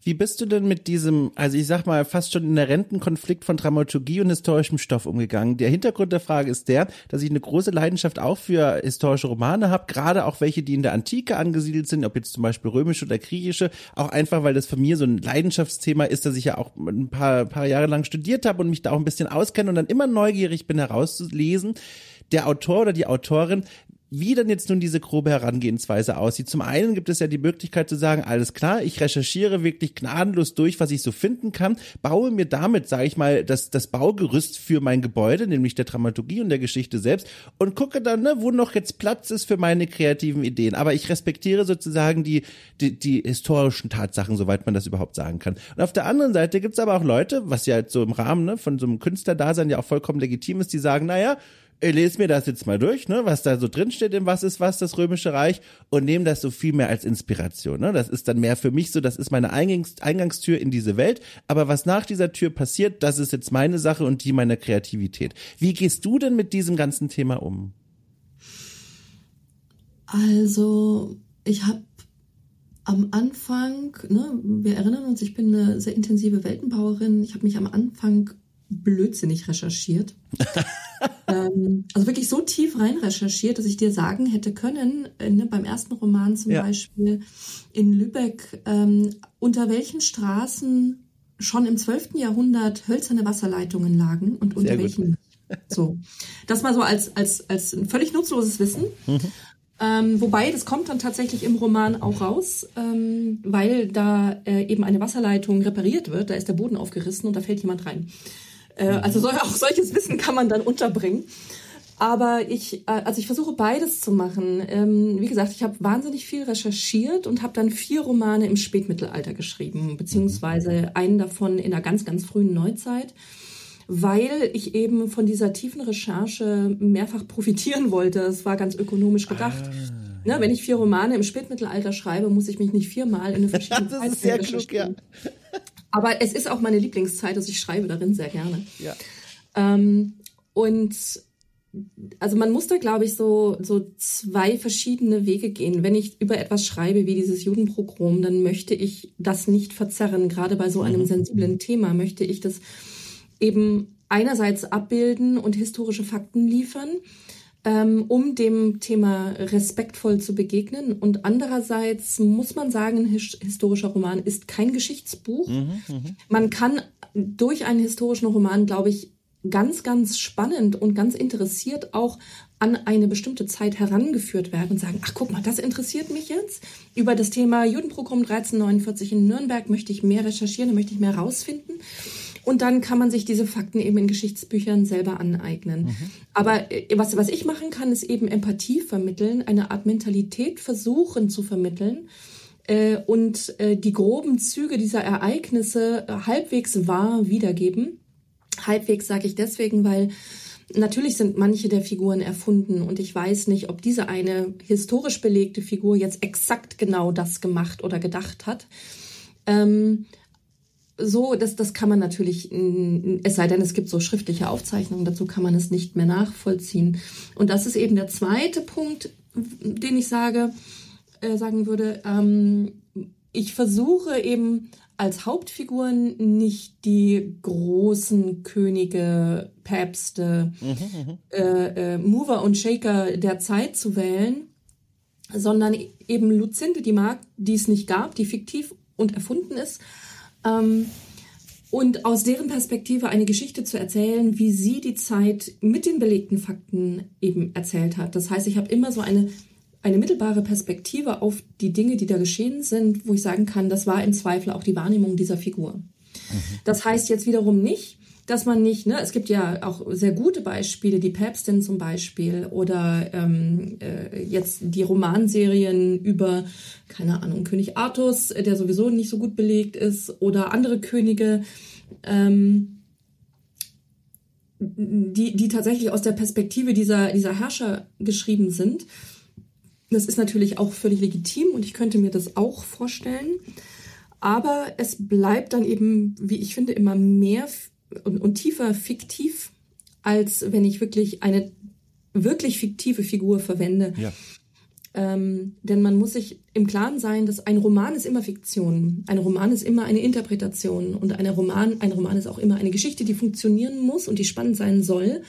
Wie bist du denn mit diesem, also ich sag mal, fast schon inhärenten Konflikt von Dramaturgie und historischem Stoff umgegangen? Der Hintergrund der Frage ist der, dass ich eine große Leidenschaft auch für historische Romane habe, gerade auch welche, die in der Antike angesiedelt sind, ob jetzt zum Beispiel römische oder griechische, auch einfach, weil das für mich so ein Leidenschaftsthema ist, dass ich ja auch ein paar, paar Jahre lang studiert habe und mich da auch ein bisschen auskenne und dann immer neugierig bin herauszulesen der Autor oder die Autorin wie dann jetzt nun diese grobe Herangehensweise aussieht. Zum einen gibt es ja die Möglichkeit zu sagen, alles klar, ich recherchiere wirklich gnadenlos durch, was ich so finden kann, baue mir damit, sage ich mal, das, das Baugerüst für mein Gebäude, nämlich der Dramaturgie und der Geschichte selbst und gucke dann, ne, wo noch jetzt Platz ist für meine kreativen Ideen. Aber ich respektiere sozusagen die, die, die historischen Tatsachen, soweit man das überhaupt sagen kann. Und auf der anderen Seite gibt es aber auch Leute, was ja jetzt so im Rahmen ne, von so einem Künstlerdasein ja auch vollkommen legitim ist, die sagen, naja, lese mir das jetzt mal durch, ne, was da so drin steht im Was ist was, das Römische Reich, und nehme das so viel mehr als Inspiration. Ne? Das ist dann mehr für mich so, das ist meine Eingangs Eingangstür in diese Welt. Aber was nach dieser Tür passiert, das ist jetzt meine Sache und die meiner Kreativität. Wie gehst du denn mit diesem ganzen Thema um? Also, ich habe am Anfang, ne, wir erinnern uns, ich bin eine sehr intensive Weltenbauerin. Ich habe mich am Anfang blödsinnig recherchiert. <laughs> ähm, also wirklich so tief rein recherchiert, dass ich dir sagen hätte können, äh, ne, beim ersten Roman zum ja. Beispiel in Lübeck, ähm, unter welchen Straßen schon im 12. Jahrhundert hölzerne Wasserleitungen lagen und unter Sehr welchen. Gut. <laughs> So. Das mal so als, als, als ein völlig nutzloses Wissen. Mhm. Ähm, wobei, das kommt dann tatsächlich im Roman auch raus, ähm, weil da äh, eben eine Wasserleitung repariert wird, da ist der Boden aufgerissen und da fällt jemand rein. Äh, also so, auch solches Wissen kann man dann unterbringen. Aber ich, äh, also ich versuche beides zu machen. Ähm, wie gesagt, ich habe wahnsinnig viel recherchiert und habe dann vier Romane im Spätmittelalter geschrieben, beziehungsweise einen davon in der ganz, ganz frühen Neuzeit, weil ich eben von dieser tiefen Recherche mehrfach profitieren wollte. Es war ganz ökonomisch gedacht. Ah. Ne, wenn ich vier Romane im Spätmittelalter schreibe, muss ich mich nicht viermal in eine verschiedene <laughs> Das ist sehr klug, ja. Aber es ist auch meine Lieblingszeit, also ich schreibe darin sehr gerne. Ja. Ähm, und also man muss da, glaube ich, so, so zwei verschiedene Wege gehen. Wenn ich über etwas schreibe wie dieses Judenprogramm, dann möchte ich das nicht verzerren. Gerade bei so einem mhm. sensiblen Thema möchte ich das eben einerseits abbilden und historische Fakten liefern um dem Thema respektvoll zu begegnen. Und andererseits muss man sagen, ein historischer Roman ist kein Geschichtsbuch. Mhm, mh. Man kann durch einen historischen Roman, glaube ich, ganz, ganz spannend und ganz interessiert auch an eine bestimmte Zeit herangeführt werden und sagen, ach guck mal, das interessiert mich jetzt. Über das Thema Judenprogramm 1349 in Nürnberg möchte ich mehr recherchieren, da möchte ich mehr rausfinden. Und dann kann man sich diese Fakten eben in Geschichtsbüchern selber aneignen. Mhm. Aber äh, was, was ich machen kann, ist eben Empathie vermitteln, eine Art Mentalität versuchen zu vermitteln äh, und äh, die groben Züge dieser Ereignisse halbwegs wahr wiedergeben. Halbwegs sage ich deswegen, weil Natürlich sind manche der Figuren erfunden und ich weiß nicht, ob diese eine historisch belegte Figur jetzt exakt genau das gemacht oder gedacht hat. Ähm, so, das, das kann man natürlich, es sei denn, es gibt so schriftliche Aufzeichnungen, dazu kann man es nicht mehr nachvollziehen. Und das ist eben der zweite Punkt, den ich sage, äh, sagen würde. Ähm, ich versuche eben als Hauptfiguren nicht die großen Könige, Päpste, mhm, mhm, äh, äh, Mover und Shaker der Zeit zu wählen, sondern eben Luzinde, die Mark, die es nicht gab, die fiktiv und erfunden ist, ähm, und aus deren Perspektive eine Geschichte zu erzählen, wie sie die Zeit mit den belegten Fakten eben erzählt hat. Das heißt, ich habe immer so eine, eine mittelbare Perspektive auf die Dinge, die da geschehen sind, wo ich sagen kann, das war im Zweifel auch die Wahrnehmung dieser Figur. Mhm. Das heißt jetzt wiederum nicht, dass man nicht, ne, es gibt ja auch sehr gute Beispiele, die Päpstin zum Beispiel oder ähm, äh, jetzt die Romanserien über, keine Ahnung, König Artus, der sowieso nicht so gut belegt ist, oder andere Könige, ähm, die, die tatsächlich aus der Perspektive dieser, dieser Herrscher geschrieben sind. Das ist natürlich auch völlig legitim und ich könnte mir das auch vorstellen. Aber es bleibt dann eben, wie ich finde, immer mehr und, und tiefer fiktiv, als wenn ich wirklich eine wirklich fiktive Figur verwende. Ja. Ähm, denn man muss sich im Klaren sein, dass ein Roman ist immer Fiktion. Ein Roman ist immer eine Interpretation und eine Roman, ein Roman ist auch immer eine Geschichte, die funktionieren muss und die spannend sein soll,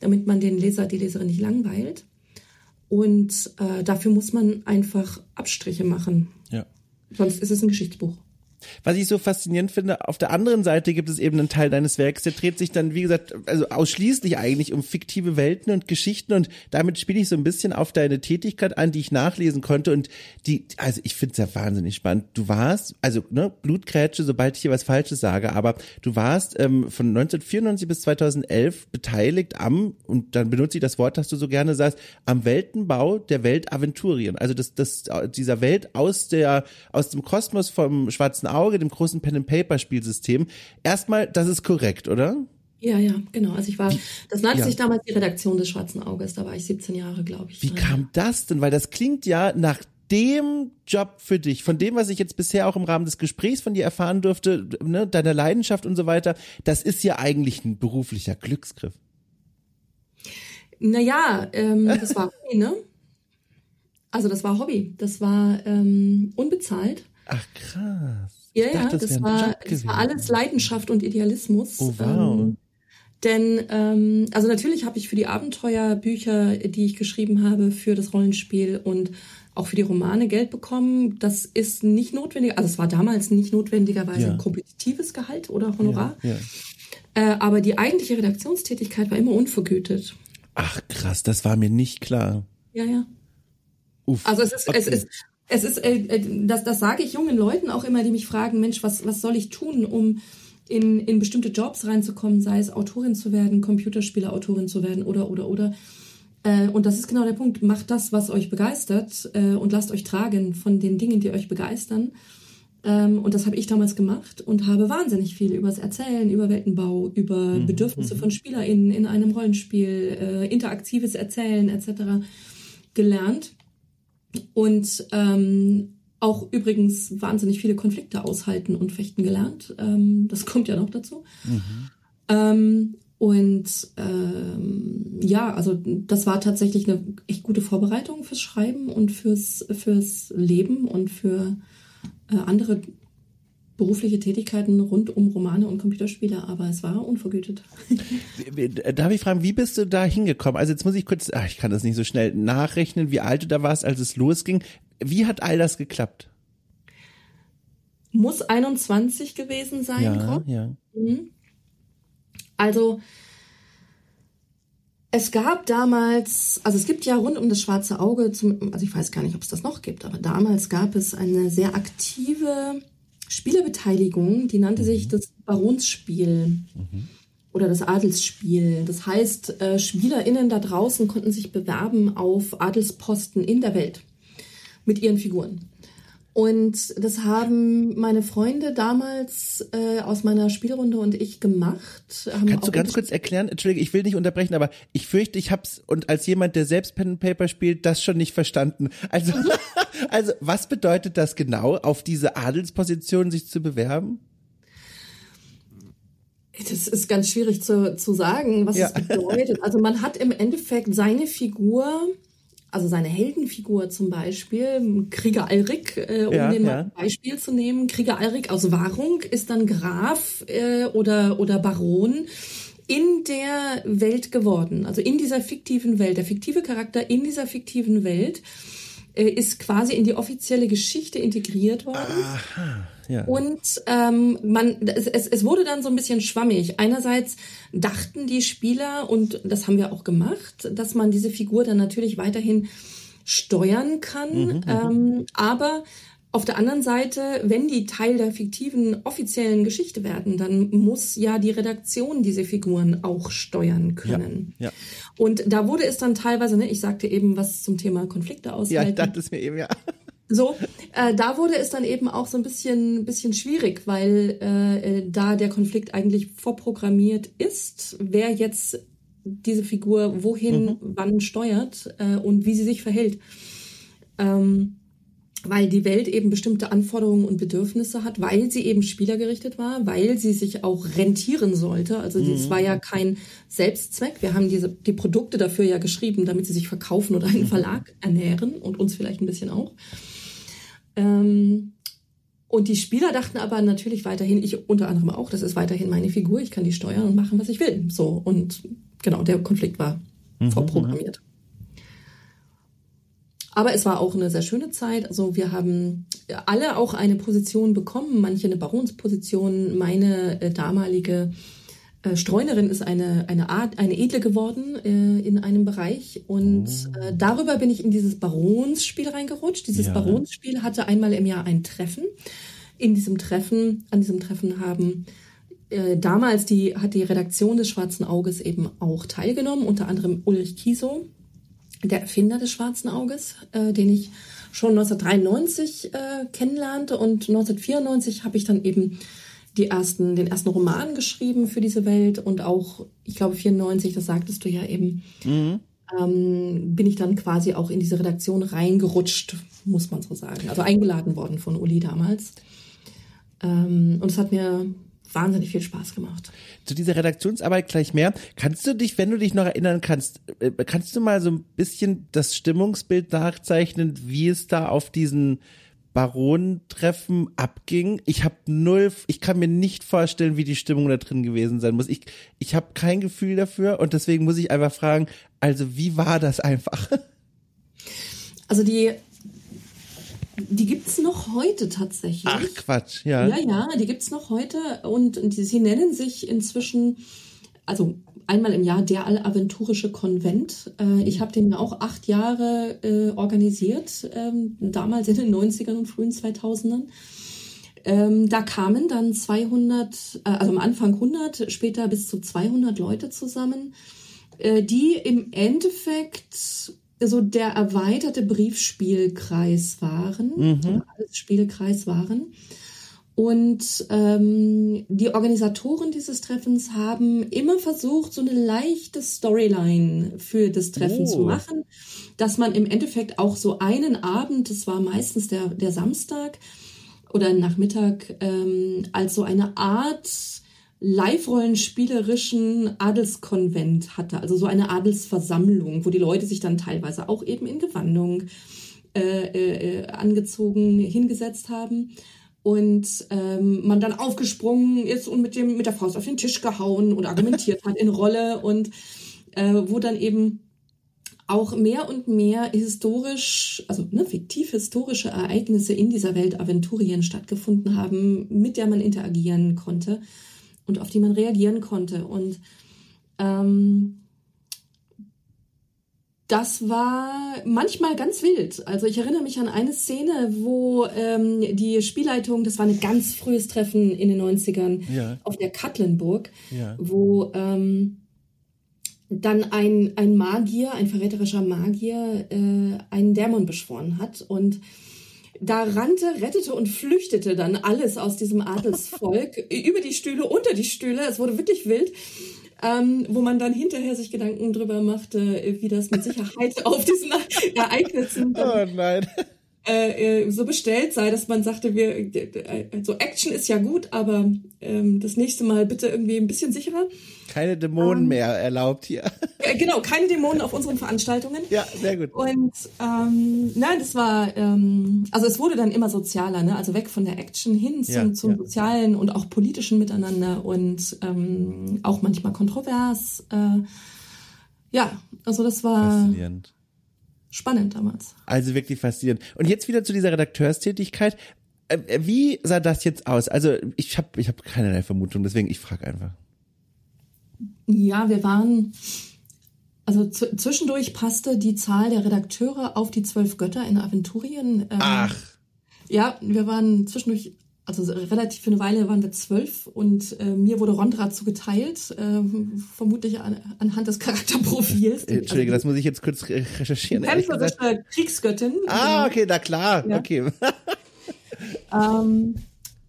damit man den Leser, die Leserin nicht langweilt. Und äh, dafür muss man einfach Abstriche machen. Ja. Sonst ist es ein Geschichtsbuch. Was ich so faszinierend finde, auf der anderen Seite gibt es eben einen Teil deines Werks, der dreht sich dann, wie gesagt, also ausschließlich eigentlich um fiktive Welten und Geschichten und damit spiele ich so ein bisschen auf deine Tätigkeit an, die ich nachlesen konnte und die, also ich finde es ja wahnsinnig spannend. Du warst, also ne, Blutgrätsche, sobald ich hier was Falsches sage, aber du warst ähm, von 1994 bis 2011 beteiligt am, und dann benutze ich das Wort, das du so gerne sagst, am Weltenbau der Weltaventurien. Also das, das, dieser Welt aus der, aus dem Kosmos vom Schwarzen Auge, dem großen Pen-and-Paper-Spielsystem. Erstmal, das ist korrekt, oder? Ja, ja, genau. Also ich war, das nannte ja. sich damals die Redaktion des Schwarzen Auges, da war ich 17 Jahre, glaube ich. Wie kam das denn? Weil das klingt ja nach dem Job für dich, von dem, was ich jetzt bisher auch im Rahmen des Gesprächs von dir erfahren durfte, ne, deiner Leidenschaft und so weiter, das ist ja eigentlich ein beruflicher Glücksgriff. Naja, ähm, das war <laughs> Hobby, ne? Also das war Hobby. Das war ähm, unbezahlt. Ach krass. Ja, ja, dachte, das, das war, das war alles Leidenschaft und Idealismus. Oh, wow. Ähm, denn, ähm, also natürlich habe ich für die Abenteuerbücher, die ich geschrieben habe, für das Rollenspiel und auch für die Romane Geld bekommen. Das ist nicht notwendig, also es war damals nicht notwendigerweise ja. kompetitives Gehalt oder Honorar. Ja, ja. Äh, aber die eigentliche Redaktionstätigkeit war immer unvergütet. Ach krass, das war mir nicht klar. Ja, ja. Uff. Also es ist, okay. es ist es ist, äh, äh, das, das sage ich jungen Leuten auch immer, die mich fragen, Mensch, was, was soll ich tun, um in, in bestimmte Jobs reinzukommen, sei es Autorin zu werden, Computerspielerautorin zu werden oder, oder, oder. Äh, und das ist genau der Punkt. Macht das, was euch begeistert äh, und lasst euch tragen von den Dingen, die euch begeistern. Ähm, und das habe ich damals gemacht und habe wahnsinnig viel über das Erzählen, über Weltenbau, über mhm. Bedürfnisse mhm. von SpielerInnen in einem Rollenspiel, äh, interaktives Erzählen etc. gelernt und ähm, auch übrigens wahnsinnig viele Konflikte aushalten und fechten gelernt. Ähm, das <laughs> kommt ja noch dazu. Mhm. Ähm, und ähm, ja, also das war tatsächlich eine echt gute Vorbereitung fürs Schreiben und fürs, fürs Leben und für äh, andere berufliche Tätigkeiten rund um Romane und Computerspiele, aber es war unvergütet. <laughs> Darf ich fragen, wie bist du da hingekommen? Also jetzt muss ich kurz, ach, ich kann das nicht so schnell nachrechnen, wie alt du da warst, als es losging. Wie hat all das geklappt? Muss 21 gewesen sein, ja, ja. Mhm. Also es gab damals, also es gibt ja rund um das schwarze Auge, zum, also ich weiß gar nicht, ob es das noch gibt, aber damals gab es eine sehr aktive Spielerbeteiligung, die nannte sich mhm. das Baronsspiel mhm. oder das Adelsspiel. Das heißt, äh, SpielerInnen da draußen konnten sich bewerben auf Adelsposten in der Welt mit ihren Figuren. Und das haben meine Freunde damals äh, aus meiner Spielrunde und ich gemacht. Kannst du ganz kurz erklären? Entschuldige, ich will nicht unterbrechen, aber ich fürchte, ich hab's und als jemand, der selbst Pen and Paper spielt, das schon nicht verstanden. Also, mhm. <laughs> also was bedeutet das genau, auf diese Adelsposition sich zu bewerben? Das ist ganz schwierig zu, zu sagen, was ja. es bedeutet. Also man hat im Endeffekt seine Figur also seine Heldenfigur zum Beispiel, Krieger Alrik, äh, um ja, den ja. Beispiel zu nehmen. Krieger Alrik aus Wahrung ist dann Graf äh, oder, oder Baron in der Welt geworden, also in dieser fiktiven Welt. Der fiktive Charakter in dieser fiktiven Welt äh, ist quasi in die offizielle Geschichte integriert worden. Aha, Ja. Und ähm, man, es, es wurde dann so ein bisschen schwammig. Einerseits dachten die Spieler, und das haben wir auch gemacht, dass man diese Figur dann natürlich weiterhin steuern kann. Mhm, mhm. ähm, aber auf der anderen Seite, wenn die Teil der fiktiven offiziellen Geschichte werden, dann muss ja die Redaktion diese Figuren auch steuern können. Ja, ja. Und da wurde es dann teilweise, ne, ich sagte eben was zum Thema Konflikte aushalten. Ja, ich dachte es mir eben, ja. So, äh, da wurde es dann eben auch so ein bisschen, bisschen schwierig, weil äh, äh, da der Konflikt eigentlich vorprogrammiert ist, wer jetzt diese Figur wohin, mhm. wann steuert äh, und wie sie sich verhält. Ähm, weil die Welt eben bestimmte Anforderungen und Bedürfnisse hat, weil sie eben spielergerichtet war, weil sie sich auch rentieren sollte. Also es mhm. war ja kein Selbstzweck. Wir haben diese, die Produkte dafür ja geschrieben, damit sie sich verkaufen oder einen mhm. Verlag ernähren und uns vielleicht ein bisschen auch. Ähm, und die Spieler dachten aber natürlich weiterhin, ich unter anderem auch, das ist weiterhin meine Figur, ich kann die steuern und machen, was ich will. So, und genau, der Konflikt war mhm, vorprogrammiert. Aber es war auch eine sehr schöne Zeit. Also wir haben alle auch eine Position bekommen, manche eine Baronsposition. Meine äh, damalige äh, Streunerin ist eine, eine Art, eine Edle geworden äh, in einem Bereich. Und oh. äh, darüber bin ich in dieses Baronsspiel reingerutscht. Dieses ja. Baronsspiel hatte einmal im Jahr ein Treffen. In diesem Treffen, an diesem Treffen haben äh, damals die, hat die Redaktion des Schwarzen Auges eben auch teilgenommen, unter anderem Ulrich Kiesow, der Erfinder des Schwarzen Auges, äh, den ich schon 1993 äh, kennenlernte und 1994 habe ich dann eben die ersten, den ersten Roman geschrieben für diese Welt und auch, ich glaube 94, das sagtest du ja eben, mhm. ähm, bin ich dann quasi auch in diese Redaktion reingerutscht, muss man so sagen. Also eingeladen worden von Uli damals. Ähm, und es hat mir wahnsinnig viel Spaß gemacht. Zu dieser Redaktionsarbeit gleich mehr. Kannst du dich, wenn du dich noch erinnern kannst, äh, kannst du mal so ein bisschen das Stimmungsbild nachzeichnen, wie es da auf diesen Baronentreffen abging? Ich habe null, ich kann mir nicht vorstellen, wie die Stimmung da drin gewesen sein muss. Ich, ich habe kein Gefühl dafür und deswegen muss ich einfach fragen, also wie war das einfach? <laughs> Also die die gibt's noch heute tatsächlich. Ach Quatsch, ja. Ja, ja, die gibt's noch heute und die, sie nennen sich inzwischen, also einmal im Jahr der Allaventurische Konvent. Äh, ich habe den ja auch acht Jahre äh, organisiert, ähm, damals in den 90ern und frühen 2000ern. Ähm, da kamen dann 200, äh, also am Anfang 100, später bis zu 200 Leute zusammen, äh, die im Endeffekt so der erweiterte Briefspielkreis waren, mhm. Spielkreis waren. Und ähm, die Organisatoren dieses Treffens haben immer versucht, so eine leichte Storyline für das Treffen oh. zu machen, dass man im Endeffekt auch so einen Abend, das war meistens der, der Samstag oder Nachmittag, ähm, als so eine Art live-rollenspielerischen Adelskonvent hatte, also so eine Adelsversammlung, wo die Leute sich dann teilweise auch eben in Gewandung äh, äh, angezogen hingesetzt haben und ähm, man dann aufgesprungen ist und mit dem mit der Faust auf den Tisch gehauen und argumentiert <laughs> hat in Rolle und äh, wo dann eben auch mehr und mehr historisch, also ne, fiktiv historische Ereignisse in dieser Welt Aventurien stattgefunden haben, mit der man interagieren konnte und auf die man reagieren konnte. Und ähm, das war manchmal ganz wild. Also ich erinnere mich an eine Szene, wo ähm, die Spielleitung, das war ein ganz frühes Treffen in den 90ern ja. auf der Katlenburg, ja. wo ähm, dann ein, ein Magier, ein verräterischer Magier, äh, einen Dämon beschworen hat und da rannte, rettete und flüchtete dann alles aus diesem Adelsvolk <laughs> über die Stühle, unter die Stühle. Es wurde wirklich wild. Ähm, wo man dann hinterher sich Gedanken drüber machte, wie das mit Sicherheit <laughs> auf diesen Ereignissen oh nein. Äh, äh, so bestellt sei, dass man sagte, wir so Action ist ja gut, aber ähm, das nächste Mal bitte irgendwie ein bisschen sicherer. Keine Dämonen ähm, mehr erlaubt hier. <laughs> Äh, genau, keine Dämonen auf unseren Veranstaltungen. Ja, sehr gut. Und ähm, nein, das war, ähm, also es wurde dann immer sozialer, ne? also weg von der Action hin zum, ja, zum ja. sozialen und auch politischen Miteinander und ähm, auch manchmal kontrovers. Äh, ja, also das war Faszinierend spannend damals. Also wirklich faszinierend. Und jetzt wieder zu dieser Redakteurstätigkeit. äh, wie sah das jetzt aus? Also ich habe ich hab keinerlei Vermutung, deswegen ich frage einfach. Ja, wir waren, also zwischendurch passte die Zahl der Redakteure auf die zwölf Götter in Aventurien. Ähm, Ach. Ja, wir waren zwischendurch, also relativ für eine Weile waren wir zwölf und äh, mir wurde Rondra zugeteilt, äh, vermutlich an, anhand des Charakterprofils. Äh, Entschuldige, also, das muss ich jetzt kurz recherchieren. Kämpferische Kriegsgöttin. Ah, okay, na klar, ja. okay. <laughs> ähm,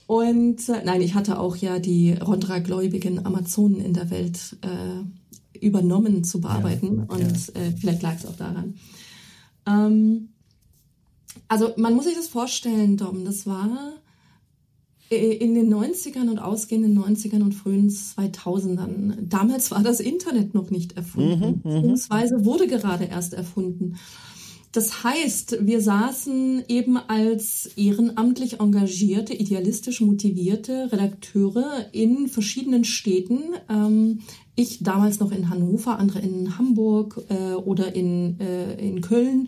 und äh, nein, ich hatte auch ja die Rondra-gläubigen Amazonen in der Welt äh, übernommen zu bearbeiten. Ja, und ja. Äh, vielleicht lag es auch daran. Ähm, also man muss sich das vorstellen, Dom, das war äh, in den 90ern und ausgehenden 90ern und frühen 2000ern. Damals war das Internet noch nicht erfunden, mhm, mhm. beziehungsweise wurde gerade erst erfunden. Das heißt, wir saßen eben als ehrenamtlich engagierte, idealistisch motivierte Redakteure in verschiedenen Städten. Ähm, ich damals noch in Hannover, andere in Hamburg äh, oder in, äh, in Köln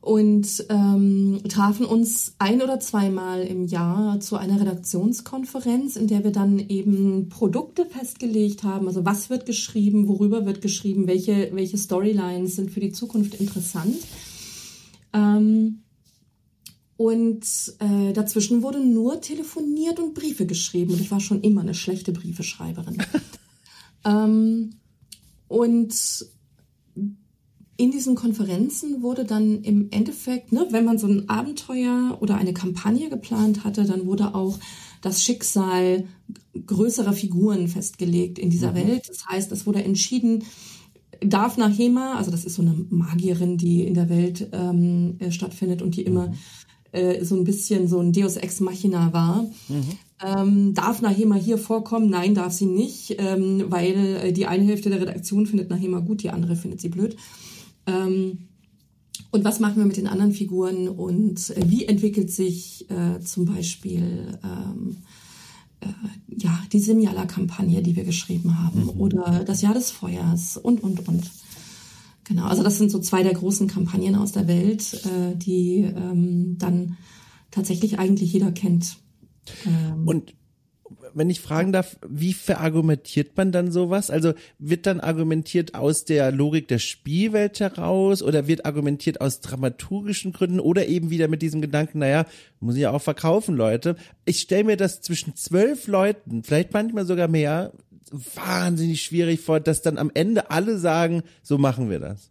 und ähm, trafen uns ein oder zweimal im Jahr zu einer Redaktionskonferenz, in der wir dann eben Produkte festgelegt haben. Also was wird geschrieben, worüber wird geschrieben, welche, welche Storylines sind für die Zukunft interessant. Ähm, und äh, dazwischen wurde nur telefoniert und Briefe geschrieben. Und ich war schon immer eine schlechte Briefeschreiberin. <laughs> ähm, und in diesen Konferenzen wurde dann im Endeffekt, ne, wenn man so ein Abenteuer oder eine Kampagne geplant hatte, dann wurde auch das Schicksal größerer Figuren festgelegt in dieser mhm. Welt. Das heißt, es wurde entschieden, darf nach Hema, also das ist so eine Magierin, die in der Welt ähm, äh, stattfindet und die immer mhm. äh, so ein bisschen so ein Deus Ex Machina war. Mhm. Ähm, darf Nahema hier vorkommen? Nein, darf sie nicht, ähm, weil äh, die eine Hälfte der Redaktion findet Nahema gut, die andere findet sie blöd. Ähm, und was machen wir mit den anderen Figuren und äh, wie entwickelt sich äh, zum Beispiel ähm, äh, ja, die Simjala-Kampagne, die wir geschrieben haben, mhm. oder das Jahr des Feuers und, und, und. Genau, also das sind so zwei der großen Kampagnen aus der Welt, äh, die ähm, dann tatsächlich eigentlich jeder kennt. Ähm, und wenn ich fragen darf, wie verargumentiert man dann sowas? Also wird dann argumentiert aus der Logik der Spielwelt heraus oder wird argumentiert aus dramaturgischen Gründen oder eben wieder mit diesem Gedanken, naja, muss ich ja auch verkaufen, Leute. Ich stelle mir das zwischen zwölf Leuten, vielleicht manchmal sogar mehr, wahnsinnig schwierig vor, dass dann am Ende alle sagen, so machen wir das.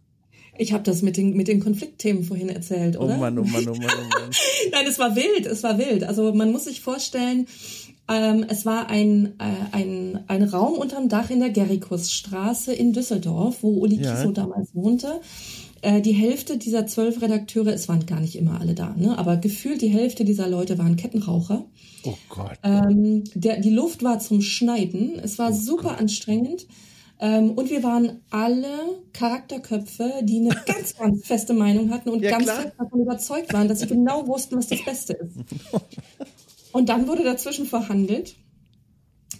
Ich habe das mit den, mit den Konfliktthemen vorhin erzählt, oder? Oh Mann, oh Mann, oh Mann, oh Mann. <laughs> Nein, es war wild, es war wild. Also man muss sich vorstellen, ähm, es war ein, äh, ein, ein Raum unterm Dach in der Gerrikusstraße in Düsseldorf, wo Uli ja. Kiso damals wohnte. Äh, die Hälfte dieser zwölf Redakteure, es waren gar nicht immer alle da, ne? aber gefühlt die Hälfte dieser Leute waren Kettenraucher. Oh Gott. Ähm, der, die Luft war zum Schneiden. Es war oh super Gott. anstrengend. Ähm, und wir waren alle Charakterköpfe, die eine <laughs> ganz, ganz feste Meinung hatten und ja, ganz fest davon überzeugt waren, dass sie genau wussten, was das Beste ist. <laughs> Und dann wurde dazwischen verhandelt.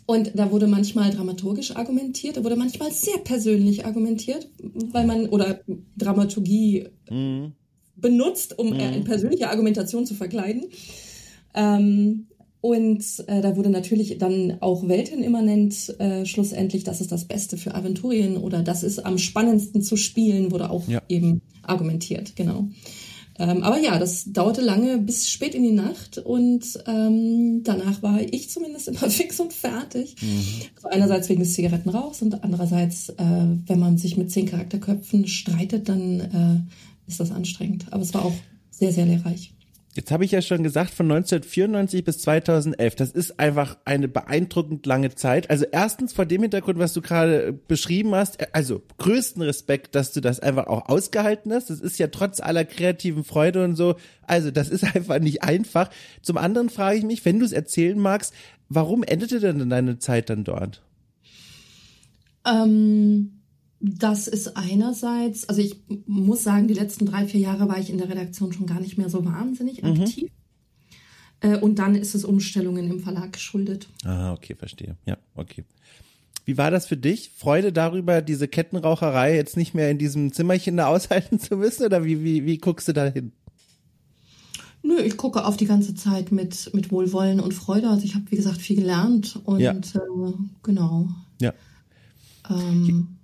Und da wurde manchmal dramaturgisch argumentiert, da wurde manchmal sehr persönlich argumentiert, weil man oder Dramaturgie mhm. benutzt, um mhm. eine persönliche Argumentation zu verkleiden. Ähm, und äh, da wurde natürlich dann auch weltenimmanent äh, schlussendlich, das ist das Beste für Aventurien oder das ist am spannendsten zu spielen, wurde auch ja. eben argumentiert, genau. Ähm, aber ja, das dauerte lange bis spät in die Nacht und ähm, danach war ich zumindest <laughs> immer fix und fertig. Mhm. Also einerseits wegen des Zigarettenrauchs und andererseits, äh, wenn man sich mit zehn Charakterköpfen streitet, dann äh, ist das anstrengend. Aber es war auch sehr, sehr lehrreich. Jetzt habe ich ja schon gesagt, von 1994 bis 2011. Das ist einfach eine beeindruckend lange Zeit. Also erstens vor dem Hintergrund, was du gerade beschrieben hast, also größten Respekt, dass du das einfach auch ausgehalten hast. Das ist ja trotz aller kreativen Freude und so. Also das ist <laughs> einfach nicht einfach. Zum anderen frage ich mich, wenn du es erzählen magst, warum endete denn deine Zeit dann dort? Ähm das ist einerseits, also ich muss sagen, die letzten drei, vier Jahre war ich in der Redaktion schon gar nicht mehr so wahnsinnig mhm. aktiv. Äh, und dann ist es Umstellungen im Verlag geschuldet. Ah, okay, verstehe. Ja, okay. Wie war das für dich? Freude darüber, diese Kettenraucherei jetzt nicht mehr in diesem Zimmerchen da <laughs> aushalten zu müssen? Oder wie, wie, wie guckst du da hin? Nö, ich gucke auf die ganze Zeit mit, mit Wohlwollen und Freude. Also ich habe, wie gesagt, viel gelernt und Ja. äh, genau. Ja. Ähm,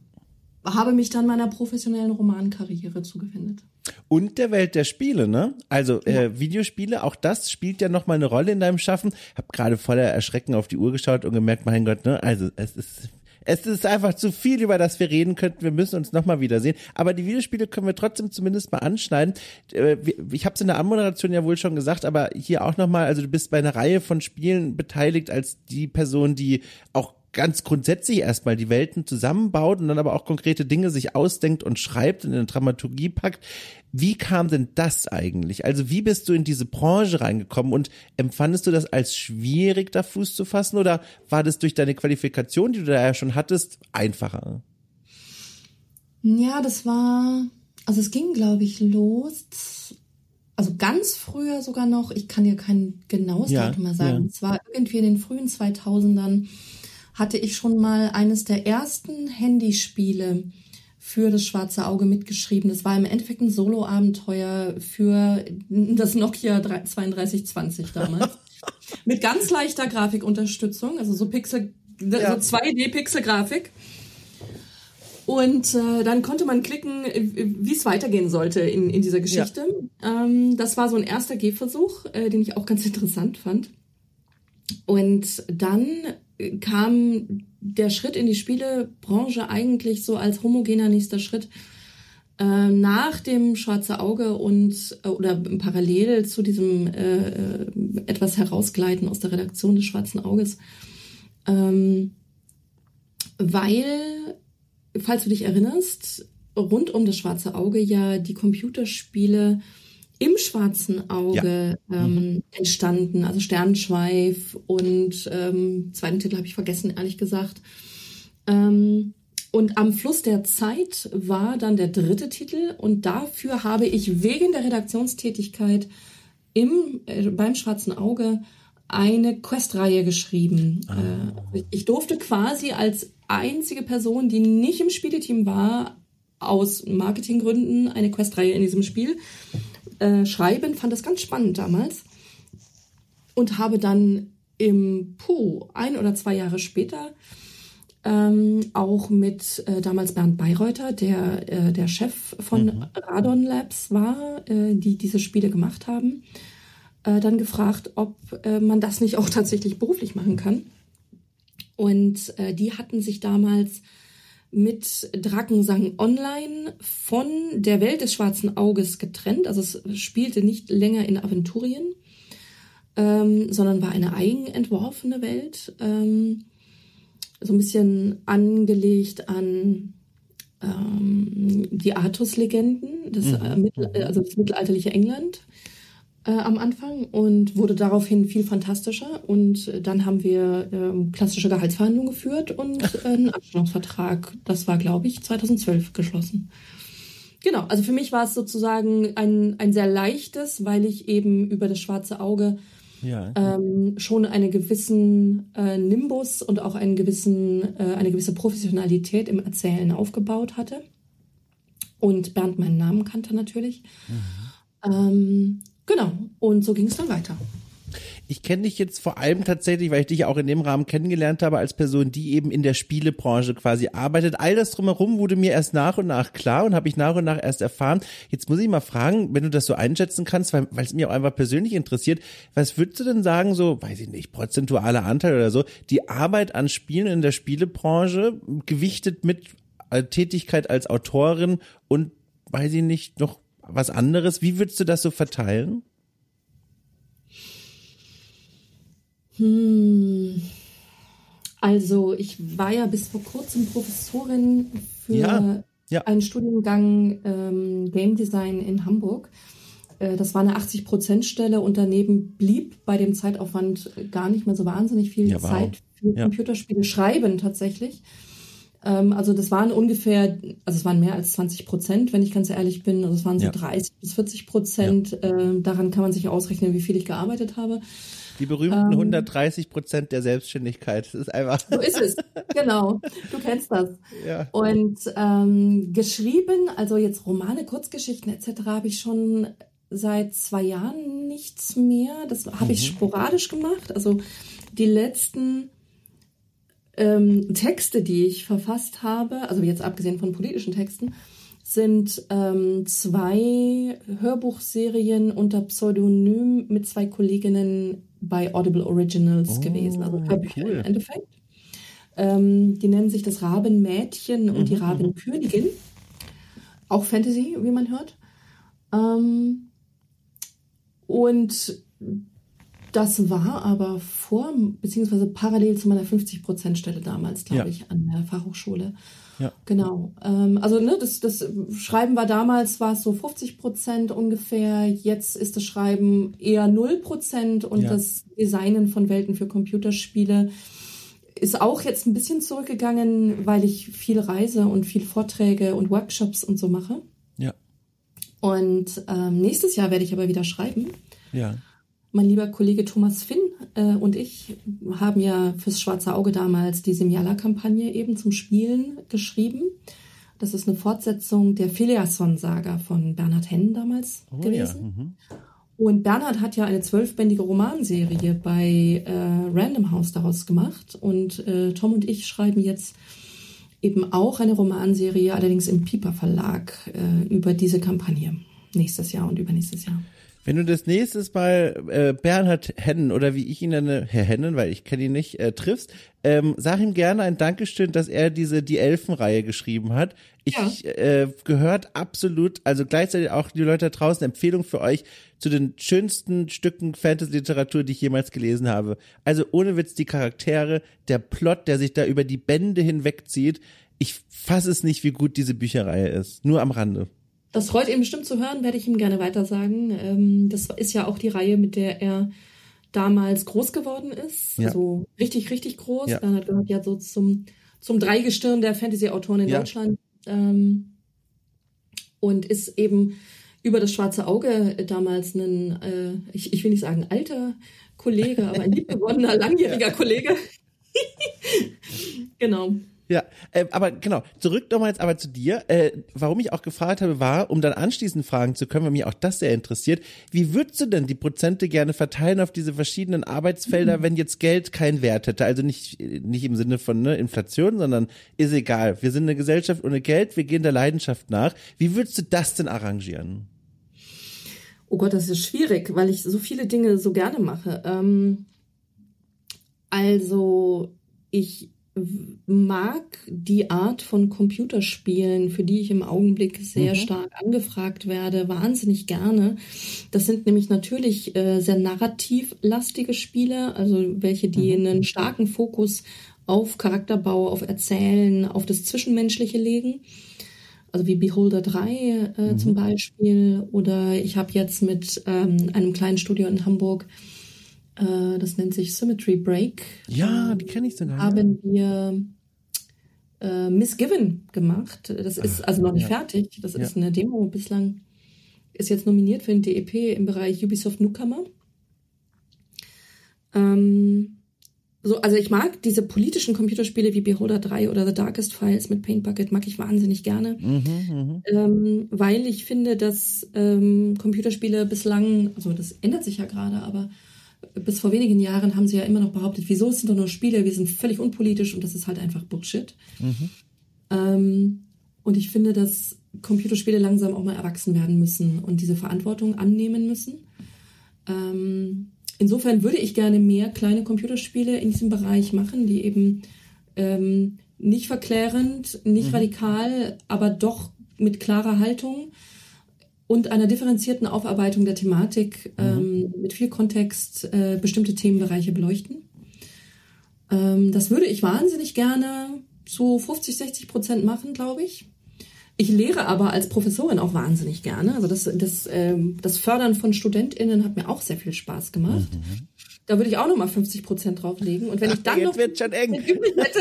habe mich dann meiner professionellen Romankarriere zugewendet. Und der Welt der Spiele, ne? Also äh, Videospiele, auch das spielt ja nochmal eine Rolle in deinem Schaffen. Hab gerade voller Erschrecken auf die Uhr geschaut und gemerkt, mein Gott, ne? Also es ist es ist einfach zu viel, über das wir reden könnten. Wir müssen uns nochmal wiedersehen. Aber die Videospiele können wir trotzdem zumindest mal anschneiden. Äh, Ich habe es in der Anmoderation ja wohl schon gesagt, aber hier auch nochmal, also du bist bei einer Reihe von Spielen beteiligt als die Person, die auch ganz grundsätzlich erstmal die Welten zusammenbaut und dann aber auch konkrete Dinge sich ausdenkt und schreibt und in eine Dramaturgie packt. Wie kam denn das eigentlich? Also wie bist du in diese Branche reingekommen und empfandest du das als schwierig, da Fuß zu fassen oder war das durch deine Qualifikation, die du da ja schon hattest, einfacher? Ja, das war, also es ging, glaube ich, los. Also ganz früher sogar noch, ich kann dir kein genaues Ja, Datum mehr sagen. ja. Es war irgendwie in den frühen 2000ern, hatte ich schon mal eines der ersten Handyspiele für das schwarze Auge mitgeschrieben. Das war im Endeffekt ein Solo-Abenteuer für das Nokia 3- 3220 damals. <laughs> Mit ganz leichter Grafikunterstützung, also so Pixel, Ja. so 2D-Pixel-Grafik. Und äh, dann konnte man klicken, äh, wie es weitergehen sollte in, in dieser Geschichte. Ähm, das war so ein erster Gehversuch, äh, den ich auch ganz <laughs> interessant fand. Und dann kam der Schritt in die Spielebranche eigentlich so als homogener nächster Schritt äh, nach dem Schwarze Auge und äh, oder parallel zu diesem äh, etwas herausgleiten aus der Redaktion des Schwarzen Auges, ähm, weil falls du dich erinnerst, rund um das schwarze Auge ja die Computerspiele im schwarzen Auge ähm, entstanden, also Sternenschweif und ähm, zweiten Titel habe ich vergessen, ehrlich gesagt. Ähm, und am Fluss der Zeit war dann der dritte Titel. Und dafür habe ich wegen der Redaktionstätigkeit im, äh, beim Schwarzen Auge eine Questreihe geschrieben. Äh, ich durfte quasi als einzige Person, die nicht im Spieleteam war, aus Marketinggründen eine Questreihe in diesem Spiel äh, schreiben. Fand das ganz spannend damals und habe dann im Puh ein oder zwei Jahre später ähm, auch mit äh, damals Bernd Bayreuther, der äh, der Chef von Radon Labs war, äh, die diese Spiele gemacht haben, äh, dann gefragt, ob äh, man das nicht auch tatsächlich beruflich machen kann. Und die hatten sich damals mit Drakensang Online von der Welt des schwarzen Auges getrennt. Also es spielte nicht länger in Aventurien, ähm, sondern war eine eigen entworfene Welt. Ähm, so ein bisschen angelegt an ähm, die Artus-Legenden, das, äh, mittel, also das mittelalterliche England äh, am Anfang und wurde daraufhin viel fantastischer. Und äh, dann haben wir ähm, klassische Gehaltsverhandlungen geführt und äh, einen Anstellungsvertrag, das war, glaube ich, 2012 geschlossen. Genau, also für mich war es sozusagen ein, ein sehr leichtes, weil ich eben über das schwarze Auge Ja. ähm, schon einen gewissen äh, Nimbus und auch einen gewissen, äh, eine gewisse Professionalität im Erzählen aufgebaut hatte. Und Bernd meinen Namen kannte natürlich. Ähm, genau, und so ging es dann weiter. Ich kenne dich jetzt vor allem tatsächlich, weil ich dich auch in dem Rahmen kennengelernt habe, als Person, die eben in der Spielebranche quasi arbeitet. All das drumherum wurde mir erst nach und nach klar und habe ich nach und nach erst erfahren. Jetzt muss ich mal fragen, wenn du das so einschätzen kannst, weil es mir auch einfach persönlich interessiert, was würdest du denn sagen, so, weiß ich nicht, prozentualer Anteil oder so, die Arbeit an Spielen in der Spielebranche gewichtet mit äh, Tätigkeit als Autorin und weiß ich nicht, noch was anderes? Wie würdest du das so verteilen? Hm. Also ich war ja bis vor kurzem Professorin für Ja, ja. einen Studiengang ähm, Game Design in Hamburg. Äh, das war eine 80-Prozent-Stelle und daneben blieb bei dem Zeitaufwand gar nicht mehr so wahnsinnig viel Ja, wow. Zeit für Ja. Computerspiele schreiben tatsächlich. Ähm, also das waren ungefähr, also es waren mehr als 20 Prozent, wenn ich ganz ehrlich bin. Also es waren so Ja. 30 bis 40 Prozent. Äh, daran kann man sich ausrechnen, wie viel ich gearbeitet habe. Die berühmten Ähm. 130 Prozent der Selbstständigkeit. Das ist einfach. So ist es. <laughs> genau. Du kennst das. Ja. Und ähm, geschrieben, also jetzt Romane, Kurzgeschichten etc. habe ich schon seit zwei Jahren nichts mehr. Das habe ich sporadisch gemacht. Also die letzten ähm, Texte, die ich verfasst habe, also jetzt abgesehen von politischen Texten, sind ähm, zwei Hörbuchserien unter Pseudonym mit zwei Kolleginnen bei Audible Originals Oh, gewesen. Also Hörbücher cool. im Endeffekt. Ähm, die nennen sich das Rabenmädchen und die Rabenkönigin. Auch Fantasy, wie man hört. Ähm, und das war aber vor, beziehungsweise parallel zu meiner 50%-Stelle damals, glaube Ja. ich, an der Fachhochschule. Ja. Genau. Ähm, also ne, das, das Schreiben war damals, war es so 50 Prozent ungefähr. Jetzt ist das Schreiben eher 0 Prozent und Ja. das Designen von Welten für Computerspiele ist auch jetzt ein bisschen zurückgegangen, weil ich viel reise und viel Vorträge und Workshops und so mache. Ja. Und ähm, nächstes Jahr werde ich aber wieder schreiben. Ja. Mein lieber Kollege Thomas Finn äh, und ich haben ja fürs Schwarze Auge damals die Semiala-Kampagne eben zum Spielen geschrieben. Das ist eine Fortsetzung der Phileason-Saga von Bernhard Henn damals Oh, gewesen. Ja. Mhm. Und Bernhard hat ja eine zwölfbändige Romanserie bei äh, Random House daraus gemacht. Und äh, Tom und ich schreiben jetzt eben auch eine Romanserie, allerdings im Piper Verlag, äh, über diese Kampagne. Nächstes Jahr und übernächstes Jahr. Wenn du das nächstes Mal äh, Bernhard Hennen oder wie ich ihn nenne, Herr Hennen, weil ich kenne ihn nicht, äh, triffst, ähm, sag ihm gerne ein Dankeschön, dass er diese Die Elfenreihe geschrieben hat. Ich Ja. äh, gehört absolut, also gleichzeitig auch die Leute da draußen, Empfehlung für euch zu den schönsten Stücken Fantasy-Literatur, die ich jemals gelesen habe. Also ohne Witz die Charaktere, der Plot, der sich da über die Bände hinwegzieht. Ich fasse es nicht, wie gut diese Bücherreihe ist. Nur am Rande. Das freut ihn bestimmt zu hören, werde ich ihm gerne weitersagen. Ähm, das ist ja auch die Reihe, mit der er damals groß geworden ist. Ja. Also richtig, richtig groß. Ja. Bernhard gehört ja so zum, zum Dreigestirn der Fantasy-Autoren in Ja. Deutschland. Ähm, und ist eben über das schwarze Auge damals ein, äh, ich, ich will nicht sagen alter Kollege, aber ein liebgewonnener, <laughs> langjähriger Kollege. <laughs> genau. Ja, äh, aber genau, zurück nochmal jetzt aber zu dir. Äh, warum ich auch gefragt habe, war, um dann anschließend fragen zu können, weil mich auch das sehr interessiert, wie würdest du denn die Prozente gerne verteilen auf diese verschiedenen Arbeitsfelder, wenn jetzt Geld keinen Wert hätte? Also nicht, nicht im Sinne von ne, Inflation, sondern ist egal. Wir sind eine Gesellschaft ohne Geld, wir gehen der Leidenschaft nach. Wie würdest du das denn arrangieren? Oh Gott, das ist schwierig, weil ich so viele Dinge so gerne mache. Ähm, also, ich mag die Art von Computerspielen, für die ich im Augenblick sehr Mhm. stark angefragt werde, wahnsinnig gerne. Das sind nämlich natürlich äh, sehr narrativlastige Spiele, also welche, die Mhm. einen starken Fokus auf Charakterbau, auf Erzählen, auf das Zwischenmenschliche legen also wie Beholder 3 äh, Mhm. zum Beispiel. Oder ich habe jetzt mit ähm, einem kleinen Studio in Hamburg, äh, das nennt sich Symmetry Break, Ja, die kenne ich sogar. haben wir äh, Miss Given gemacht. Das ist also noch nicht ja. fertig. Das Ja. ist eine Demo bislang. Ist jetzt nominiert für den DEP im Bereich Ubisoft Newcomer. Ähm, so, also ich mag diese politischen Computerspiele wie Beholder 3 oder The Darkest Files mit Paint Bucket mag ich wahnsinnig gerne, Mhm, mhm. ähm, weil ich finde, dass ähm, Computerspiele bislang, also das ändert sich ja gerade, aber bis vor wenigen Jahren haben sie ja immer noch behauptet, wieso es sind doch nur Spiele, wir sind völlig unpolitisch und das ist halt einfach Bullshit. Ähm, und ich finde, dass Computerspiele langsam auch mal erwachsen werden müssen und diese Verantwortung annehmen müssen. Ähm, insofern würde ich gerne mehr kleine Computerspiele in diesem Bereich machen, die eben ähm, nicht verklärend, nicht radikal, aber doch mit klarer Haltung und einer differenzierten Aufarbeitung der Thematik ähm, mit viel Kontext äh, bestimmte Themenbereiche beleuchten. Ähm, das würde ich wahnsinnig gerne so 50, 60 Prozent machen, glaube ich. Ich lehre aber als Professorin auch wahnsinnig gerne. Also das, das, ähm, das Fördern von StudentInnen hat mir auch sehr viel Spaß gemacht. Da würde ich auch nochmal 50 Prozent drauflegen. Und wenn ich dann noch wird schon eng. <laughs> hätte,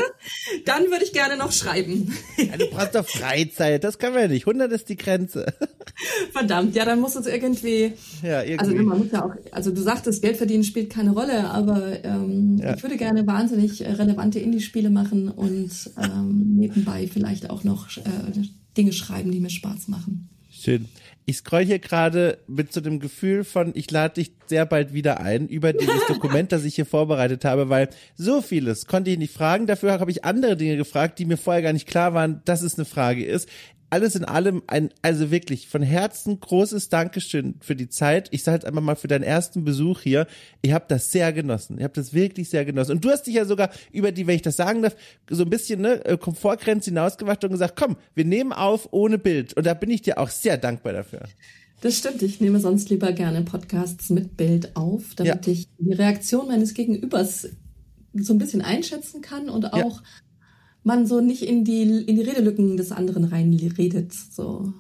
dann würde ich gerne noch schreiben. Ja, du brauchst doch Freizeit, das können wir nicht. 100 ist die Grenze. Verdammt, ja, dann muss es irgendwie. Ja, Also irgendwie. man muss ja auch, also du sagtest, Geld verdienen spielt keine Rolle, aber ähm, Ja. ich würde gerne wahnsinnig äh, relevante Indie-Spiele machen und ähm, nebenbei vielleicht auch noch äh, Dinge schreiben, die mir Spaß machen. Schön. Ich scroll hier gerade mit so dem Gefühl von, ich lade dich sehr bald wieder ein über dieses Dokument, das ich hier vorbereitet habe, weil so vieles konnte ich nicht fragen. Dafür habe ich andere Dinge gefragt, die mir vorher gar nicht klar waren, dass es eine Frage ist alles in allem ein, also wirklich von Herzen großes Dankeschön für die Zeit. Ich sage jetzt einfach mal für deinen ersten Besuch hier. Ich habe das sehr genossen. Ich habe das wirklich sehr genossen. Und du hast dich ja sogar über die, wenn ich das sagen darf, so ein bisschen ne äh, Komfortgrenze hinausgewacht und gesagt, komm, wir nehmen auf ohne Bild. Und da bin ich dir auch sehr dankbar dafür. Das stimmt. Ich nehme sonst lieber gerne Podcasts mit Bild auf, damit ja. ich die Reaktion meines Gegenübers so ein bisschen einschätzen kann und auch ja man so nicht in die, in die Redelücken des anderen reinredet. So.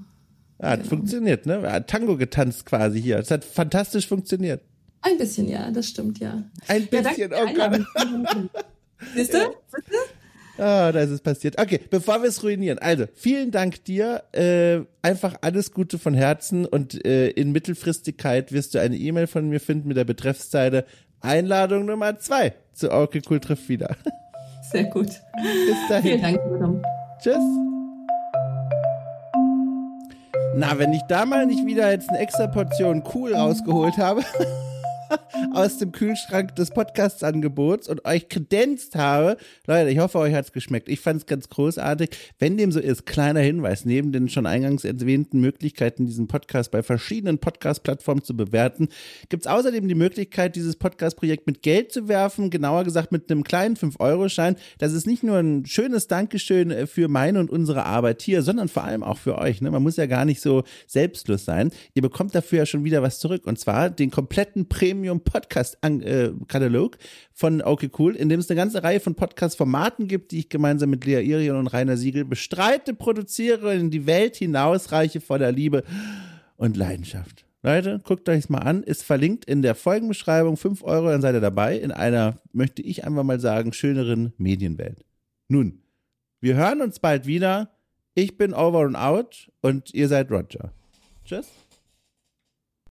Ja, hat genau. funktioniert, ne? Hat Tango getanzt quasi hier. Es hat fantastisch funktioniert. Ein bisschen, ja, das stimmt, ja. Ein bisschen, ja, oh Gott. <laughs> Siehst du? Ja. Ah, da ist es passiert. Okay, bevor wir es ruinieren. Also, vielen Dank dir. Äh, einfach alles Gute von Herzen und äh, in Mittelfristigkeit wirst du eine E-Mail von mir finden mit der Betreffszeile Einladung Nummer zwei zu Okay Cool trifft wieder. <laughs> Sehr gut. Bis dahin. Vielen Dank, Madame. Tschüss. Na, wenn ich da mal nicht wieder jetzt eine extra Portion cool rausgeholt habe. <laughs> <laughs> aus dem Kühlschrank des Podcast-Angebots und euch kredenzt habe. Leute, ich hoffe, euch hat es geschmeckt. Ich fand es ganz großartig. Wenn dem so ist, kleiner Hinweis, neben den schon eingangs erwähnten Möglichkeiten, diesen Podcast bei verschiedenen Podcast-Plattformen zu bewerten, gibt es außerdem die Möglichkeit, dieses Podcast-Projekt mit Geld zu werfen, genauer gesagt mit einem kleinen 5-Euro-Schein. Das ist nicht nur ein schönes Dankeschön äh, für meine und unsere Arbeit hier, sondern vor allem auch für euch. Ne? Man muss ja gar nicht so selbstlos sein. Ihr bekommt dafür ja schon wieder was zurück und zwar den kompletten Premium Premium Podcast äh, Katalog von Okay Cool, in dem es eine ganze Reihe von Podcast Formaten gibt, die ich gemeinsam mit Lea Irion und Rainer Siegel bestreite, produziere und in die Welt hinausreiche voller Liebe und Leidenschaft. Leute, guckt euch mal an, ist verlinkt in der Folgenbeschreibung, 5 Euro, dann seid ihr dabei in einer, möchte ich einfach mal sagen, schöneren Medienwelt. Nun, wir hören uns bald wieder. Ich bin over and out und ihr seid Roger. Tschüss.